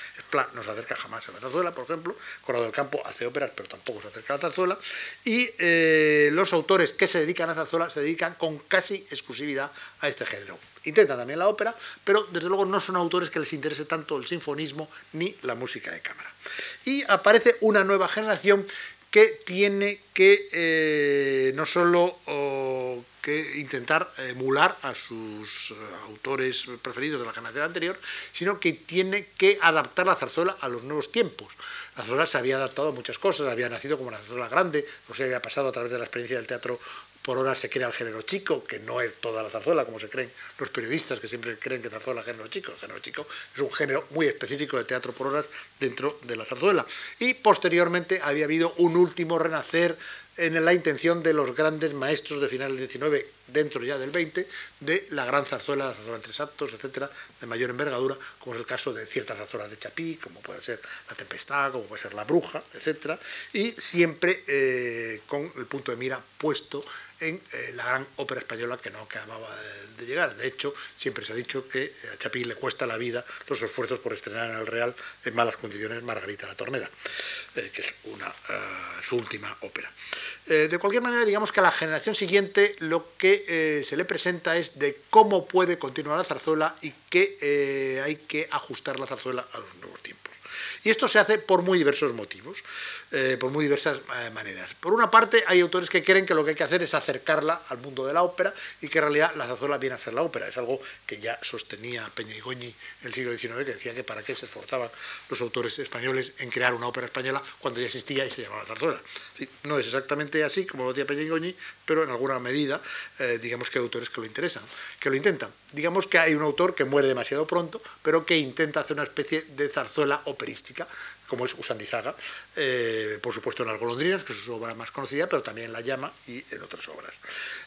[SPEAKER 2] no se acerca jamás a la zarzuela, por ejemplo, Corrado del Campo hace óperas, pero tampoco se acerca a la zarzuela, y eh, los autores que se dedican a la zarzuela se dedican con casi exclusividad a este género. Intentan también la ópera, pero desde luego no son autores que les interese tanto el sinfonismo ni la música de cámara. Y aparece una nueva generación que tiene que eh, no solo que intentar emular a sus eh, autores preferidos de la generación anterior, sino que tiene que adaptar la zarzuela a los nuevos tiempos. La zarzuela se había adaptado a muchas cosas, había nacido como una zarzuela grande, no se había pasado a través de la experiencia del teatro por ahora se crea el género chico, que no es toda la zarzuela, como se creen los periodistas que siempre creen que zarzuela es género chico. El género chico es un género muy específico de teatro por horas dentro de la zarzuela. Y posteriormente había habido un último renacer en la intención de los grandes maestros de final del 19, dentro ya del 20, de la gran zarzuela, la zarzuela en tres actos, etcétera, de mayor envergadura, como es el caso de ciertas zarzuelas de Chapí, como puede ser La Tempestad, como puede ser La Bruja, etcétera, y siempre eh, con el punto de mira puesto en eh, la gran ópera española que no acababa de, llegar. De hecho, siempre se ha dicho que a Chapí le cuesta la vida los esfuerzos por estrenar en el Real en malas condiciones Margarita la Tornera, eh, que es una, eh, su última ópera. de cualquier manera, digamos que a la generación siguiente lo que se le presenta es de cómo puede continuar la zarzuela y que hay que ajustar la zarzuela a los nuevos tiempos. Y esto se hace por muy diversos motivos. Eh, por muy diversas eh, maneras. Por una parte, hay autores que creen que lo que hay que hacer es acercarla al mundo de la ópera y que en realidad la zarzuela viene a hacer la ópera. Es algo que ya sostenía Peña y Goñi en el siglo XIX, que decía que para qué se esforzaban los autores españoles en crear una ópera española cuando ya existía y se llamaba zarzuela. no es exactamente así como lo decía Peña y Goñi, pero en alguna medida, eh, digamos que hay autores que lo interesan, que lo intentan. Digamos que hay un autor que muere demasiado pronto, pero que intenta hacer una especie de zarzuela operística como es Usandizaga, eh, por supuesto en Las golondrinas, que es su obra más conocida, pero también en La llama y en otras obras.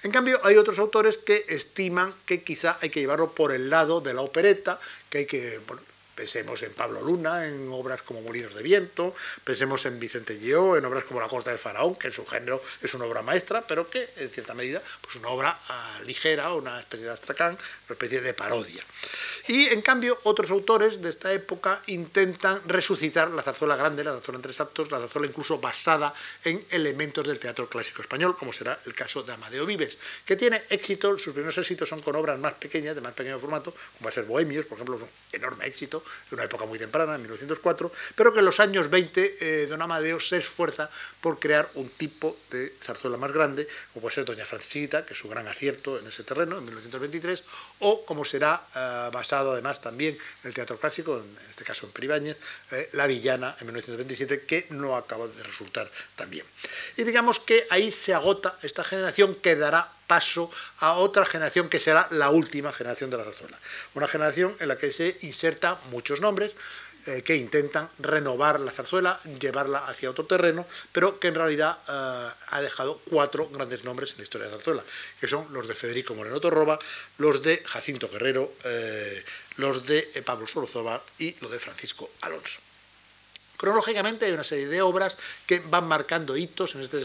[SPEAKER 2] En cambio, hay otros autores que estiman que quizá hay que llevarlo por el lado de la opereta, que hay que, Pensemos en Pablo Luna, en obras como Molinos de Viento, pensemos en Vicente Lleó, en obras como La Corte del Faraón, que en su género es una obra maestra, pero que en cierta medida pues una obra ah, ligera, una especie de astracán, una especie de parodia. Y en cambio otros autores de esta época intentan resucitar la zarzuela grande, la zarzuela en tres actos, la zarzuela incluso basada en elementos del teatro clásico español, como será el caso de Amadeo Vives, que tiene éxito, sus primeros éxitos son con obras más pequeñas, de más pequeño formato, como va a ser Bohemios, por ejemplo, es un enorme éxito, de una época muy temprana, en 1904, pero que en los años 20 eh, don Amadeo se esfuerza por crear un tipo de zarzuela más grande, como puede ser Doña Francisquita, que es su gran acierto en ese terreno, en 1923, o como será eh, además también el teatro clásico, en este caso en Peribáñez, eh, La Villana, en 1927, que no acaba de resultar tan bien. Y digamos que ahí se agota esta generación que dará paso a otra generación que será la última generación de la zarzuela. Una generación en la que se insertan muchos nombres eh, que intentan renovar la zarzuela, llevarla hacia otro terreno, pero que en realidad eh, ha dejado cuatro grandes nombres en la historia de la zarzuela, que son los de Federico Moreno Torroba, los de Jacinto Guerrero, eh, los de Pablo Solozoba y los de Francisco Alonso. Cronológicamente hay una serie de obras que van marcando hitos en este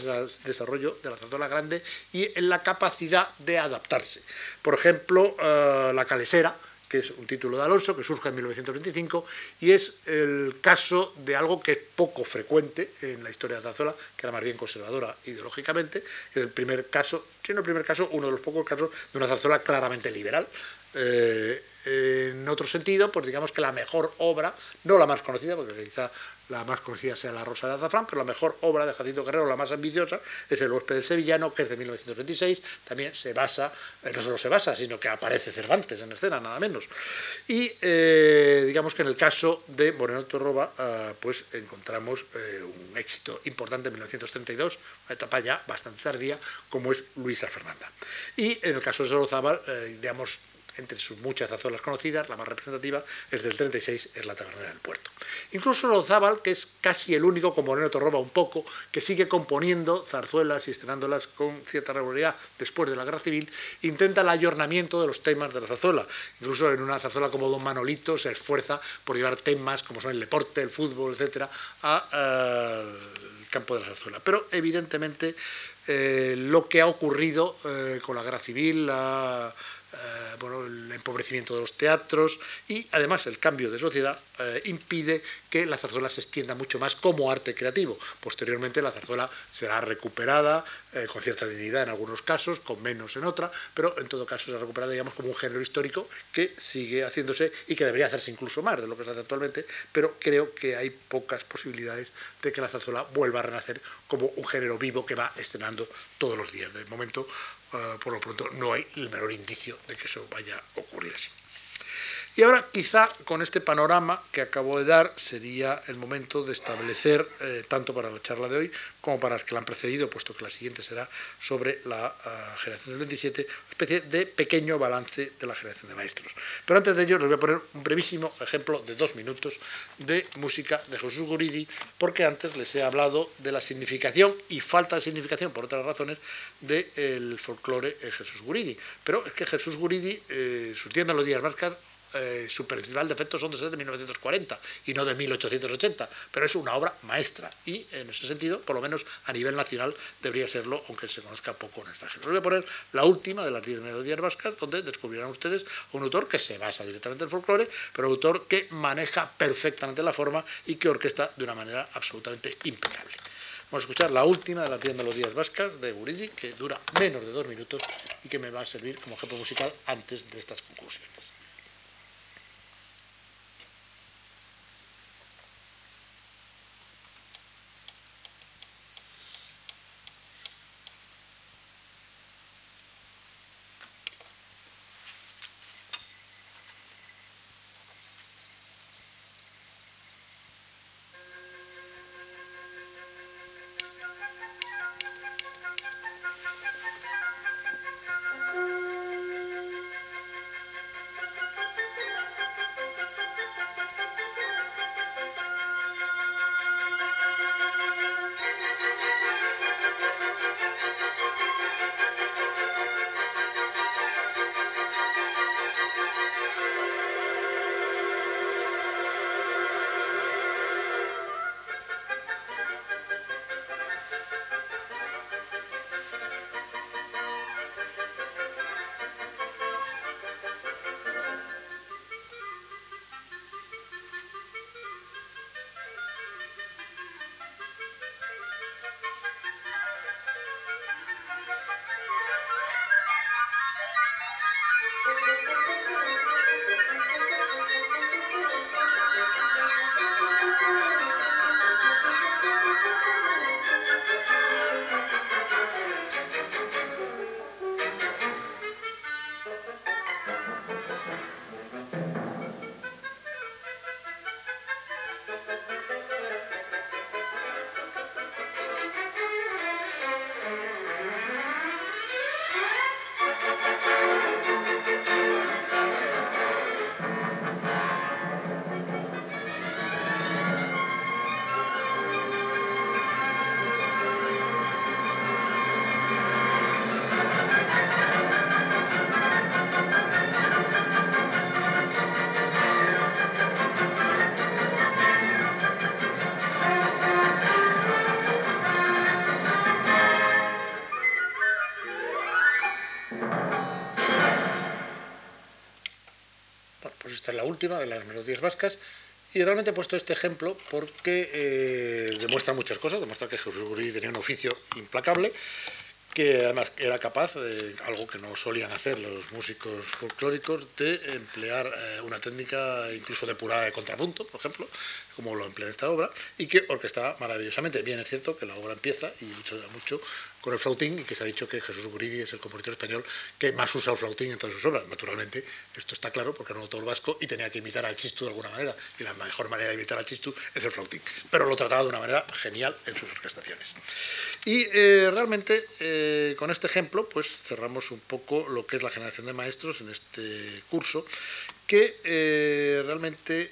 [SPEAKER 2] desarrollo de la zarzuela grande y en la capacidad de adaptarse. Por ejemplo, La Calesera, que es un título de Alonso, que surge en 1925, y es el caso de algo que es poco frecuente en la historia de la zarzuela, que era más bien conservadora ideológicamente, es el primer caso, si no el primer caso, uno de los pocos casos de una zarzuela claramente liberal. Eh, en otro sentido, pues digamos que la mejor obra, no la más conocida, porque quizá la más conocida sea La Rosa de Azafrán, pero la mejor obra de Jacinto Guerrero, la más ambiciosa, es El huésped del sevillano, que es de 1926, también se basa, eh, no solo se basa, sino que aparece Cervantes en escena, nada menos. Y eh, digamos que en el caso de Moreno Torroba, ah, pues encontramos eh, un éxito importante en 1932, una etapa ya bastante tardía, como es Luisa Fernanda. Y en el caso de Solozábal, digamos, entre sus muchas zarzuelas conocidas, la más representativa es del 36, es la Tabernera del Puerto. Incluso Lozábal, que es casi el único, como Moreno roba un poco, que sigue componiendo zarzuelas y estrenándolas con cierta regularidad después de la Guerra Civil, intenta el ayornamiento de los temas de la zarzuela. Incluso en una zarzuela como Don Manolito se esfuerza por llevar temas como son el deporte, el fútbol, etcétera, al campo de la zarzuela. Pero evidentemente lo que ha ocurrido con la guerra civil, la eh, bueno, el empobrecimiento de los teatros y además el cambio de sociedad eh, impide que la zarzuela se extienda mucho más como arte creativo. Posteriormente la zarzuela será recuperada eh, con cierta dignidad en algunos casos, con menos en otra, pero en todo caso será recuperada digamos como un género histórico que sigue haciéndose y que debería hacerse incluso más de lo que se hace actualmente, pero creo que hay pocas posibilidades de que la zarzuela vuelva a renacer como un género vivo que va estrenando todos los días. De momento Ah, por lo pronto no hay el menor indicio de que eso vaya a ocurrir así. Y ahora quizá con este panorama que acabo de dar sería el momento de establecer, eh, tanto para la charla de hoy como para las que la han precedido, puesto que la siguiente será sobre la ah, generación del 27, una especie de pequeño balance de la generación de maestros. Pero antes de ello les voy a poner un brevísimo ejemplo de dos minutos de música de Jesús Guridi, porque antes les he hablado de la significación y falta de significación, por otras razones, del folclore en Jesús Guridi. Pero es que Jesús Guridi, eh, surtiendo los días vascas, eh, su principal defecto son de 1940 y no de 1880, pero es una obra maestra y en ese sentido, por lo menos a nivel nacional, debería serlo, aunque se conozca poco en extranjero. Voy a poner la última de las 10 melodías vascas, donde descubrirán ustedes un autor que se basa directamente en el folclore, pero un autor que maneja perfectamente la forma y que orquesta de una manera absolutamente impecable. Vamos a escuchar la última de las 10 melodías vascas de Guridi, que dura menos de dos minutos y que me va a servir como ejemplo musical antes de estas conclusiones. De las melodías vascas. Y realmente he puesto este ejemplo porque eh, demuestra muchas cosas, demuestra que Jesús Guridi tenía un oficio implacable, que además era capaz, de algo que no solían hacer los músicos folclóricos, de emplear eh, una técnica incluso depurada de contrapunto, por ejemplo, como lo emplea en esta obra, y que orquestaba maravillosamente. Bien, es cierto que la obra empieza, y mucho, mucho con el flautín y que se ha dicho que Jesús Guridi es el compositor español que más usa el flautín en todas sus obras. Naturalmente, esto está claro porque era un autor vasco y tenía que imitar al chistu de alguna manera y la mejor manera de imitar al chistu es el flautín. Pero lo trataba de una manera genial en sus orquestaciones. Y eh, realmente eh, con este ejemplo pues cerramos un poco lo que es la generación de maestros en este curso que eh, realmente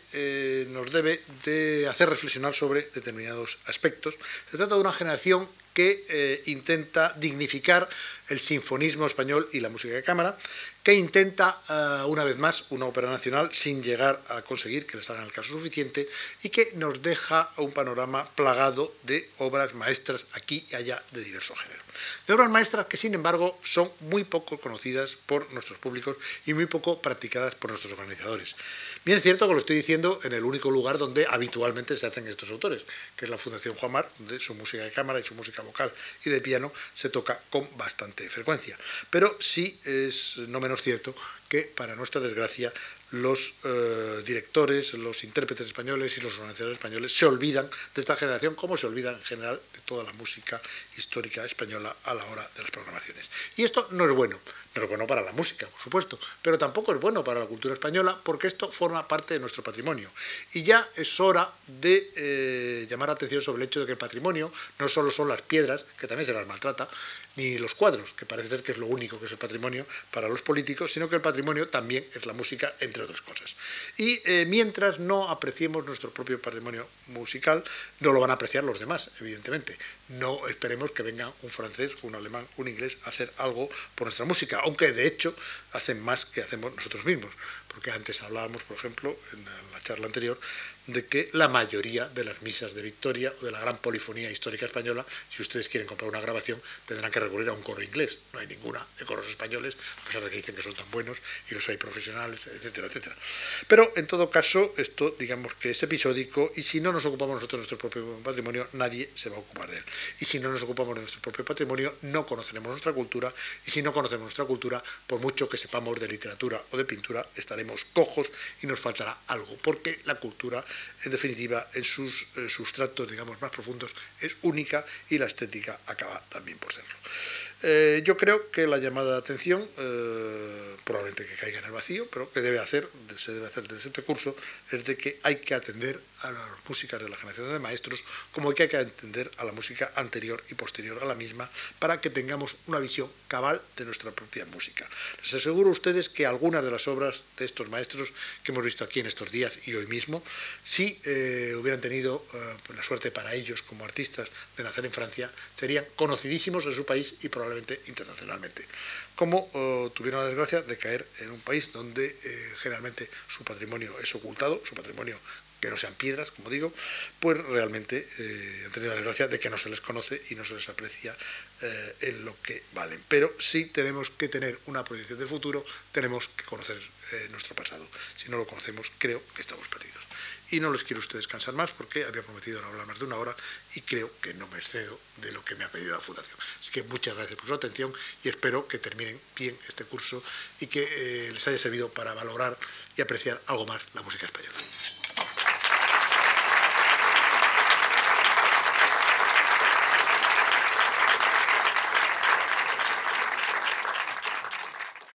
[SPEAKER 2] nos debe de hacer reflexionar sobre determinados aspectos. Se trata de una generación que eh, intenta dignificar el sinfonismo español y la música de cámara, que intenta eh, una vez más una ópera nacional sin llegar a conseguir que les hagan el caso suficiente y que nos deja un panorama plagado de obras maestras aquí y allá de diversos géneros. De obras maestras que sin embargo son muy poco conocidas por nuestros públicos y muy poco practicadas por nuestros organizadores. Bien es cierto que lo estoy diciendo en el único lugar donde habitualmente se hacen estos autores, que es la Fundación Juan Mar, donde su música de cámara y su música vocal y de piano se toca con bastante frecuencia. Pero sí es no menos cierto que, para nuestra desgracia, los eh, directores, los intérpretes españoles y los organizadores españoles se olvidan de esta generación como se olvidan en general de toda la música histórica española a la hora de las programaciones. Y esto no es bueno, no es bueno para la música, por supuesto, pero tampoco es bueno para la cultura española porque esto forma parte de nuestro patrimonio. Y ya es hora de eh, llamar la atención sobre el hecho de que el patrimonio no solo son las piedras, que también se las maltrata, ni los cuadros, que parece ser que es lo único que es el patrimonio para los políticos, sino que el patrimonio también es la música, entre otras cosas. Y eh, mientras no apreciemos nuestro propio patrimonio musical, no lo van a apreciar los demás, evidentemente. No esperemos que venga un francés, un alemán, un inglés a hacer algo por nuestra música, aunque de hecho hacen más que hacemos nosotros mismos porque antes hablábamos, por ejemplo, en la charla anterior, de que la mayoría de las misas de Victoria o de la gran polifonía histórica española, si ustedes quieren comprar una grabación, tendrán que recurrir a un coro inglés. No hay ninguna de coros españoles, a pesar de que dicen que son tan buenos y los hay profesionales, etcétera, etcétera. Pero en todo caso, esto digamos que es episódico y si no nos ocupamos nosotros de nuestro propio patrimonio, nadie se va a ocupar de él. Y si no nos ocupamos de nuestro propio patrimonio, no conoceremos nuestra cultura y si no conocemos nuestra cultura, por mucho que sepamos de literatura o de pintura, estaremos cojos y nos faltará algo, porque la cultura, en definitiva, en sus eh, sustratos, digamos, más profundos, es única y la estética acaba también por serlo. Eh, yo creo que la llamada de atención, eh, probablemente que caiga en el vacío, pero que debe hacer, se debe hacer desde este curso, es de que hay que atender a las músicas de la generación de maestros como que hay que atender a la música anterior y posterior a la misma para que tengamos una visión cabal de nuestra propia música. Les aseguro a ustedes que algunas de las obras de estos maestros que hemos visto aquí en estos días y hoy mismo, si eh, hubieran tenido pues la suerte para ellos como artistas de nacer en Francia, serían conocidísimos en su país y probablemente internacionalmente, como eh, tuvieron la desgracia de caer en un país donde eh, generalmente su patrimonio es ocultado, su patrimonio que no sean piedras, como digo, pues realmente eh, han tenido la desgracia de que no se les conoce y no se les aprecia en lo que valen. Pero sí tenemos que tener una proyección de futuro, tenemos que conocer nuestro pasado. Si no lo conocemos, creo que estamos perdidos y no les quiero ustedes cansar más porque había prometido no hablar más de una hora y creo que no me excedo de lo que me ha pedido la Fundación. Así que muchas gracias por su atención y espero que terminen bien este curso y que eh, les haya servido para valorar y apreciar algo más la música española.